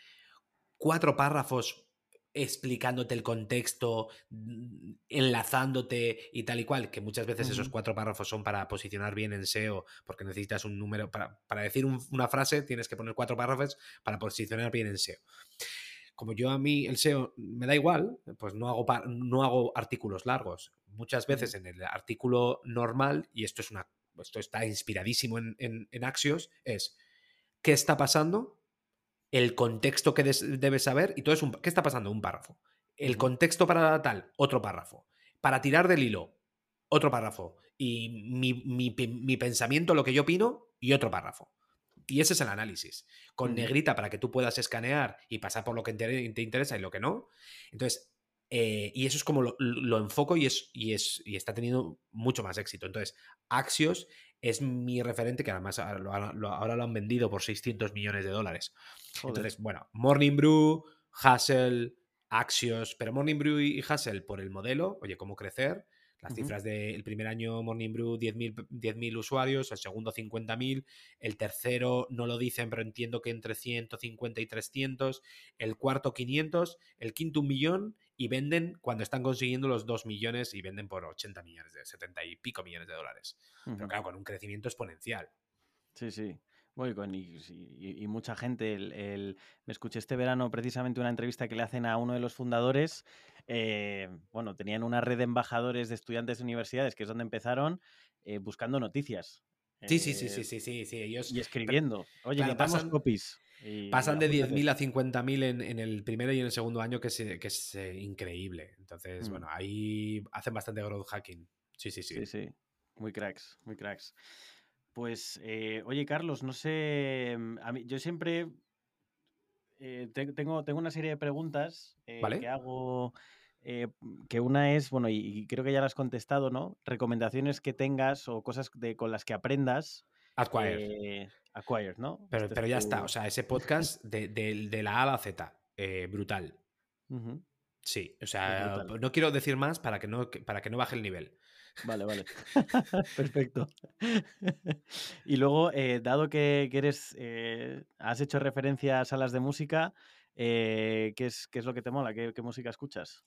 cuatro párrafos explicándote el contexto, mm, enlazándote y tal y cual, que muchas veces esos cuatro párrafos son para posicionar bien en SEO, porque necesitas un número, para, decir una frase tienes que poner cuatro párrafos para posicionar bien en SEO. Como yo a mí el SEO me da igual, pues no hago, no hago artículos largos. Muchas veces en el artículo normal, y esto es una esto está inspiradísimo en, en Axios, es ¿qué está pasando? el contexto que debes saber y todo es un... ¿Qué está pasando? Un párrafo. El contexto para tal, otro párrafo. Para tirar del hilo, otro párrafo. Y mi, pensamiento, lo que yo opino, y otro párrafo. Y ese es el análisis. Con negrita para que tú puedas escanear y pasar por lo que te interesa y lo que no. Entonces, eh, y eso es como lo, enfoco y, es, y, es, y está teniendo mucho más éxito. Entonces, Axios es mi referente, que además ahora lo, han vendido por 600 millones de dólares. Entonces, bueno, Morning Brew, Hustle, Axios, pero Morning Brew y Hustle por el modelo, oye, cómo crecer. Las cifras del primer año Morning Brew 10.000 usuarios, el segundo 50.000, el tercero no lo dicen, pero entiendo que entre 150 y 300, el cuarto 500, el quinto un millón y venden cuando están consiguiendo los 2 millones y venden por 80 millones, de 70 y pico millones de dólares. Pero claro, con un crecimiento exponencial. Sí, sí. y, mucha gente. El, me escuché este verano precisamente una entrevista que le hacen a uno de los fundadores. Eh, bueno, tenían una red de embajadores de estudiantes de universidades, que es donde empezaron, eh, buscando noticias. Sí, sí, sí, sí, sí, sí, sí, Ellos, y escribiendo. Oye, necesitamos copies. Pasan de 10.000 a 50.000 en, en el primero y en el segundo año, que es, que es eh, increíble. Entonces, mm. bueno, ahí hacen bastante growth hacking. Sí, sí, sí. Sí, sí. Muy cracks, muy cracks. Pues, eh, oye, Carlos, no sé. Mm, a mí, yo siempre eh, tengo, tengo una serie de preguntas que hago. que una es, bueno, y, creo que ya las has contestado, ¿no? Recomendaciones que tengas o cosas de, con las que aprendas. Acquire. Acquired, ¿no? Pero, este pero ya está, o sea, ese podcast de, la A a la Z, eh, brutal. Sí, o sea, no quiero decir más para que no, para que no baje el nivel. Vale, vale. Perfecto. y luego, eh, dado que, eres, eh, has hecho referencia a salas de música, eh, ¿qué, es, ¿qué, es, lo que te mola? ¿Qué, música escuchas?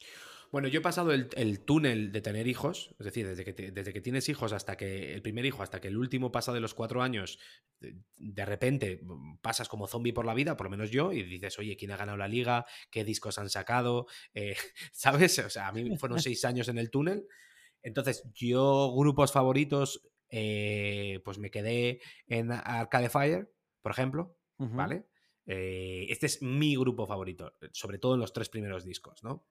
Bueno, yo he pasado el, túnel de tener hijos, es decir, desde que, desde que tienes hijos hasta que el primer hijo, hasta que el último pasa de los cuatro años, de, repente mm, pasas como zombie por la vida, por lo menos yo, y dices, oye, ¿quién ha ganado la liga? ¿Qué discos han sacado? Eh, ¿Sabes? O sea, a mí fueron seis años en el túnel. Entonces, yo, grupos favoritos, eh, pues me quedé en Arcade Fire, por ejemplo, ¿vale? Eh, este es mi grupo favorito, sobre todo en los tres primeros discos, ¿no?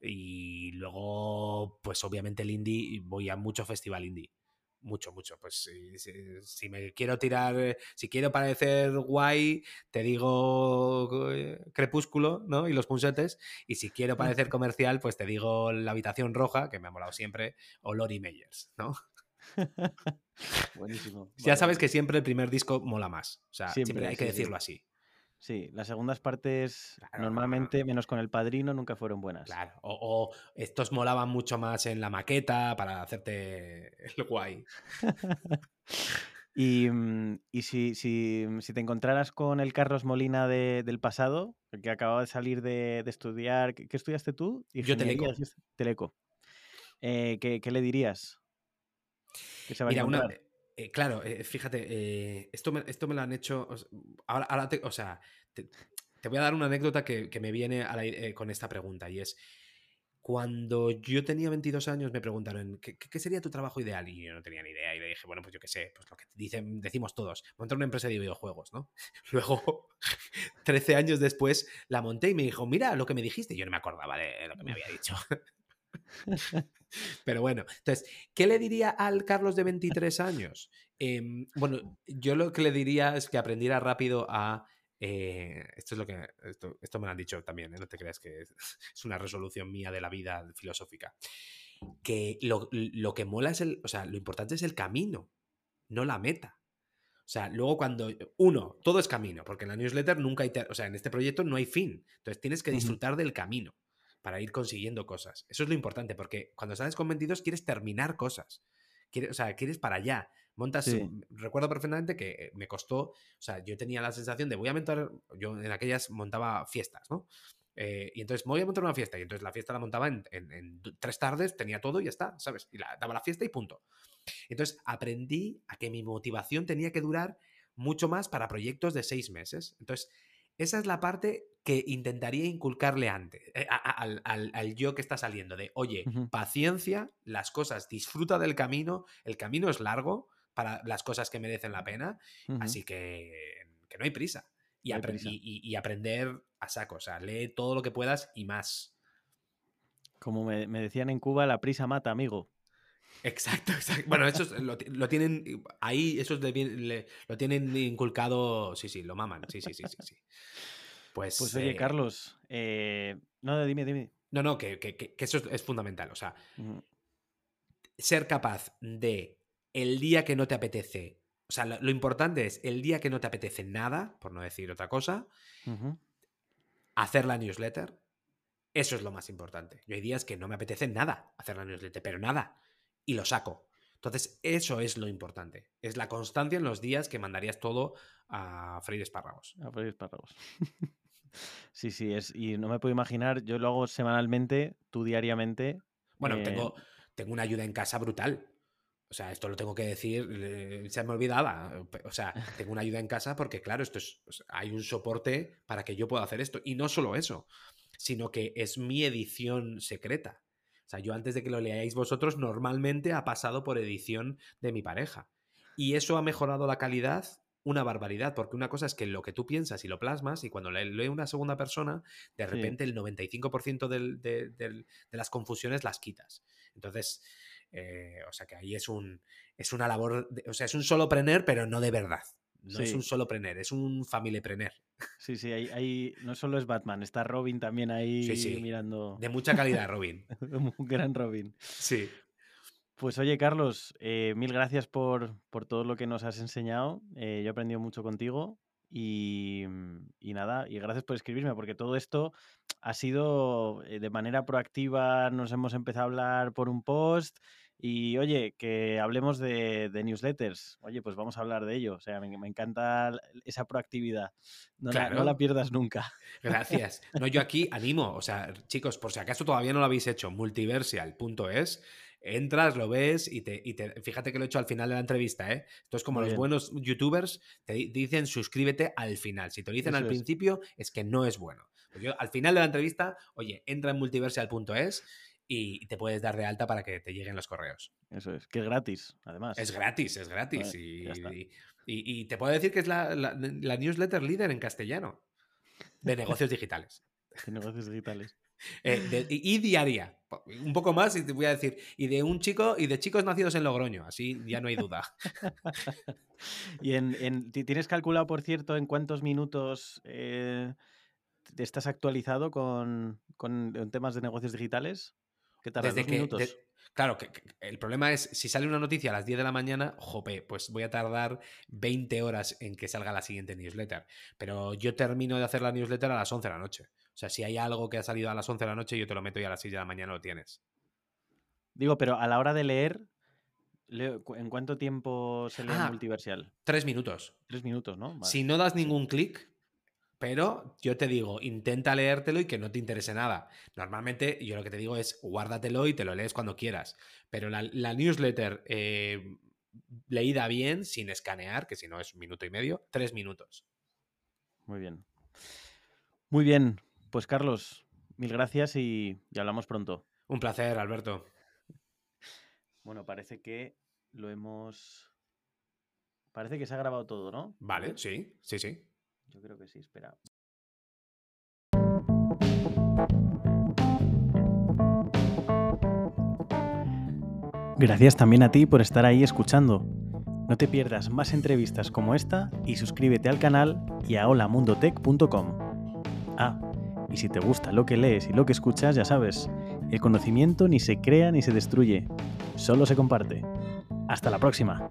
Y luego, pues obviamente el indie, voy a mucho festival indie. Mucho, mucho. Pues si, me quiero tirar, si quiero parecer guay, te digo eh, Crepúsculo, ¿no? Y los punsetes. Y si quiero parecer comercial, pues te digo La Habitación Roja, que me ha molado siempre, o Lori Meyers, ¿no? Buenísimo. Ya sabes que siempre el primer disco mola más. O sea, siempre, hay que decirlo así. Sí, las segundas partes normalmente, menos con el padrino, nunca fueron buenas. Claro, o, estos molaban mucho más en la maqueta para hacerte el guay. y, mm, si, te encontraras con el Carlos Molina del pasado, que acababa de salir de, estudiar, ¿qué, estudiaste tú? Yo Teleco. Teleco. Eh, ¿qué, le dirías? se va a eh, claro, eh, fíjate, eh, esto, me, esto me lo han hecho. Ahora, te, o sea, te, voy a dar una anécdota que, me viene con esta pregunta y es. Cuando yo tenía 22 años me preguntaron, ¿qué, sería tu trabajo ideal? Y yo no tenía ni idea. Y le dije, bueno, pues yo qué sé, pues lo que dicen, decimos todos, montar una empresa de videojuegos, ¿no? Luego, 13 años después, la monté y me dijo, mira lo que me dijiste. Y yo no me acordaba de lo que me había dicho. Pero bueno, entonces, ¿qué le diría al Carlos de 23 años? Em, bueno, yo lo que le diría es que aprendiera rápido a... Eh, esto es lo que... Esto, me lo han dicho también, ¿eh? no te creas que es, una resolución mía de la vida filosófica. Que lo, que mola es el... O sea, lo importante es el camino, no la meta. O sea, luego cuando, uno, todo es camino, porque en la newsletter nunca hay, o sea, en este proyecto no hay fin. Entonces tienes que disfrutar del camino para ir consiguiendo cosas. Eso es lo importante, porque cuando sales con 22 quieres terminar cosas. Quieres, o sea, quieres para allá. Montas. Sí. Recuerdo perfectamente que me costó. O sea, yo tenía la sensación de voy a montar. Yo en aquellas montaba fiestas, ¿no? Eh, y entonces me voy a montar una fiesta. Y entonces la fiesta la montaba en, en- en d- tres tardes, tenía todo y ya está, ¿sabes? Y la, daba la fiesta y punto. Entonces aprendí a que mi motivación tenía que durar mucho más para proyectos de seis meses. Entonces, esa es la parte que intentaría inculcarle antes, eh, a- a- al, al- al yo que está saliendo, de, oye, paciencia, las cosas, disfruta del camino, el camino es largo para las cosas que merecen la pena, así que, que no hay prisa. Y, No hay apre- prisa. y- y- y aprender a saco, o sea, lee todo lo que puedas y más. Como me, me decían en Cuba, la prisa mata, amigo. Exacto, exacto. Bueno, eso es- lo, lo tienen ahí, eso es de bien- le- lo tienen inculcado, sí, sí, lo maman, sí, sí, sí, sí, sí. Pues, Pues oye, eh, Carlos, eh, no, dime, dime. No, no, que, que- que- que eso es, es fundamental. O sea, ser capaz de el día que no te apetece. O sea, lo, lo importante es el día que no te apetece nada, por no decir otra cosa, hacer la newsletter. Eso es lo más importante. Yo hay días que no me apetece nada hacer la newsletter, pero nada. Y lo saco. Entonces, eso es lo importante. Es la constancia en los días que mandarías todo a freír espárragos. A freír espárragos. sí, sí, es. Y no me puedo imaginar, yo lo hago semanalmente, tú diariamente. Bueno, eh, tengo, tengo una ayuda en casa brutal. O sea, esto lo tengo que decir, se me olvidaba. O sea, tengo una ayuda en casa porque, claro, esto es, o sea, hay un soporte para que yo pueda hacer esto. Y no solo eso, sino que es mi edición secreta. O sea, yo antes de que lo leáis vosotros, normalmente ha pasado por edición de mi pareja. Y eso ha mejorado la calidad una barbaridad, porque una cosa es que lo que tú piensas y lo plasmas, y cuando le lee una segunda persona, de Sí. repente el 95% del- de, del- de las confusiones las quitas. Entonces, eh, o sea que ahí es un es una labor, de- o sea, es un solopreneur, pero no de verdad. No es un solopreneur, es un familypreneur. Sí, sí, ahí, ahí no solo es Batman, está Robin también ahí sí. mirando. De mucha calidad, Robin. Un gran Robin. Sí. Pues oye, Carlos, eh, mil gracias por, por todo lo que nos has enseñado. Eh, yo he aprendido mucho contigo y, y nada, y gracias por escribirme, porque todo esto ha sido eh, de manera proactiva, nos hemos empezado a hablar por un post y oye, que hablemos de, de newsletters. Oye, pues vamos a hablar de ello. O sea, me, me encanta esa proactividad. No, la, no Claro. la pierdas nunca. Gracias. No, yo aquí animo, o sea, chicos, por si acaso todavía no lo habéis hecho, multiversial.es, entras, lo ves y te, y te- fíjate que lo he hecho al final de la entrevista, ¿eh? Esto es como Muy los bien. buenos youtubers te di- dicen suscríbete al final. Si te lo dicen Eso al es. principio, es que no es bueno. Pues yo al final de la entrevista, oye, entra en multiversial.es y te puedes dar de alta para que te lleguen los correos. Eso es, que es gratis, además. Es gratis, es gratis. Vale, y, y- y- y te puedo decir que es la, la- la newsletter líder en castellano de negocios digitales. De negocios digitales. Eh, de- y, diaria. Un poco más y te voy a decir. Y de un chico y de chicos nacidos en Logroño. Así ya no hay duda. Y en, en- ti- ¿tienes calculado, por cierto, en cuántos minutos eh, estás actualizado con, con temas de negocios digitales? ¿Qué tardas? Desde ¿Dos que, minutos? de- claro, que, que el problema es si sale una noticia a las 10 de la mañana, jope, pues voy a tardar 20 horas en que salga la siguiente newsletter. Pero yo termino de hacer la newsletter a las 11 de la noche. O sea, si hay algo que ha salido a las 11 de la noche, yo te lo meto y a las 6 de la mañana lo tienes. Digo, pero a la hora de leer, leo- ¿en cuánto tiempo se lee Ah. multiversial? Tres minutos. Tres minutos, ¿no? Vale. Si no das ningún clic, pero yo te digo, intenta leértelo y que no te interese nada. Normalmente yo lo que te digo es guárdatelo y te lo lees cuando quieras. Pero la, la newsletter eh, leída bien, sin escanear, que si no es un minuto y medio, tres minutos. Muy bien. Muy bien. Pues Carlos, mil gracias y, y hablamos pronto. Un placer, Alberto. Bueno, parece que lo hemos... Parece que se ha grabado todo, ¿no? Vale, sí, sí, sí. Yo creo que sí, espera. Gracias también a ti por estar ahí escuchando. No te pierdas más entrevistas como esta y suscríbete al canal y a holamundotech.com. Ah, y si te gusta lo que lees y lo que escuchas, ya sabes, el conocimiento ni se crea ni se destruye, solo se comparte. Hasta la próxima.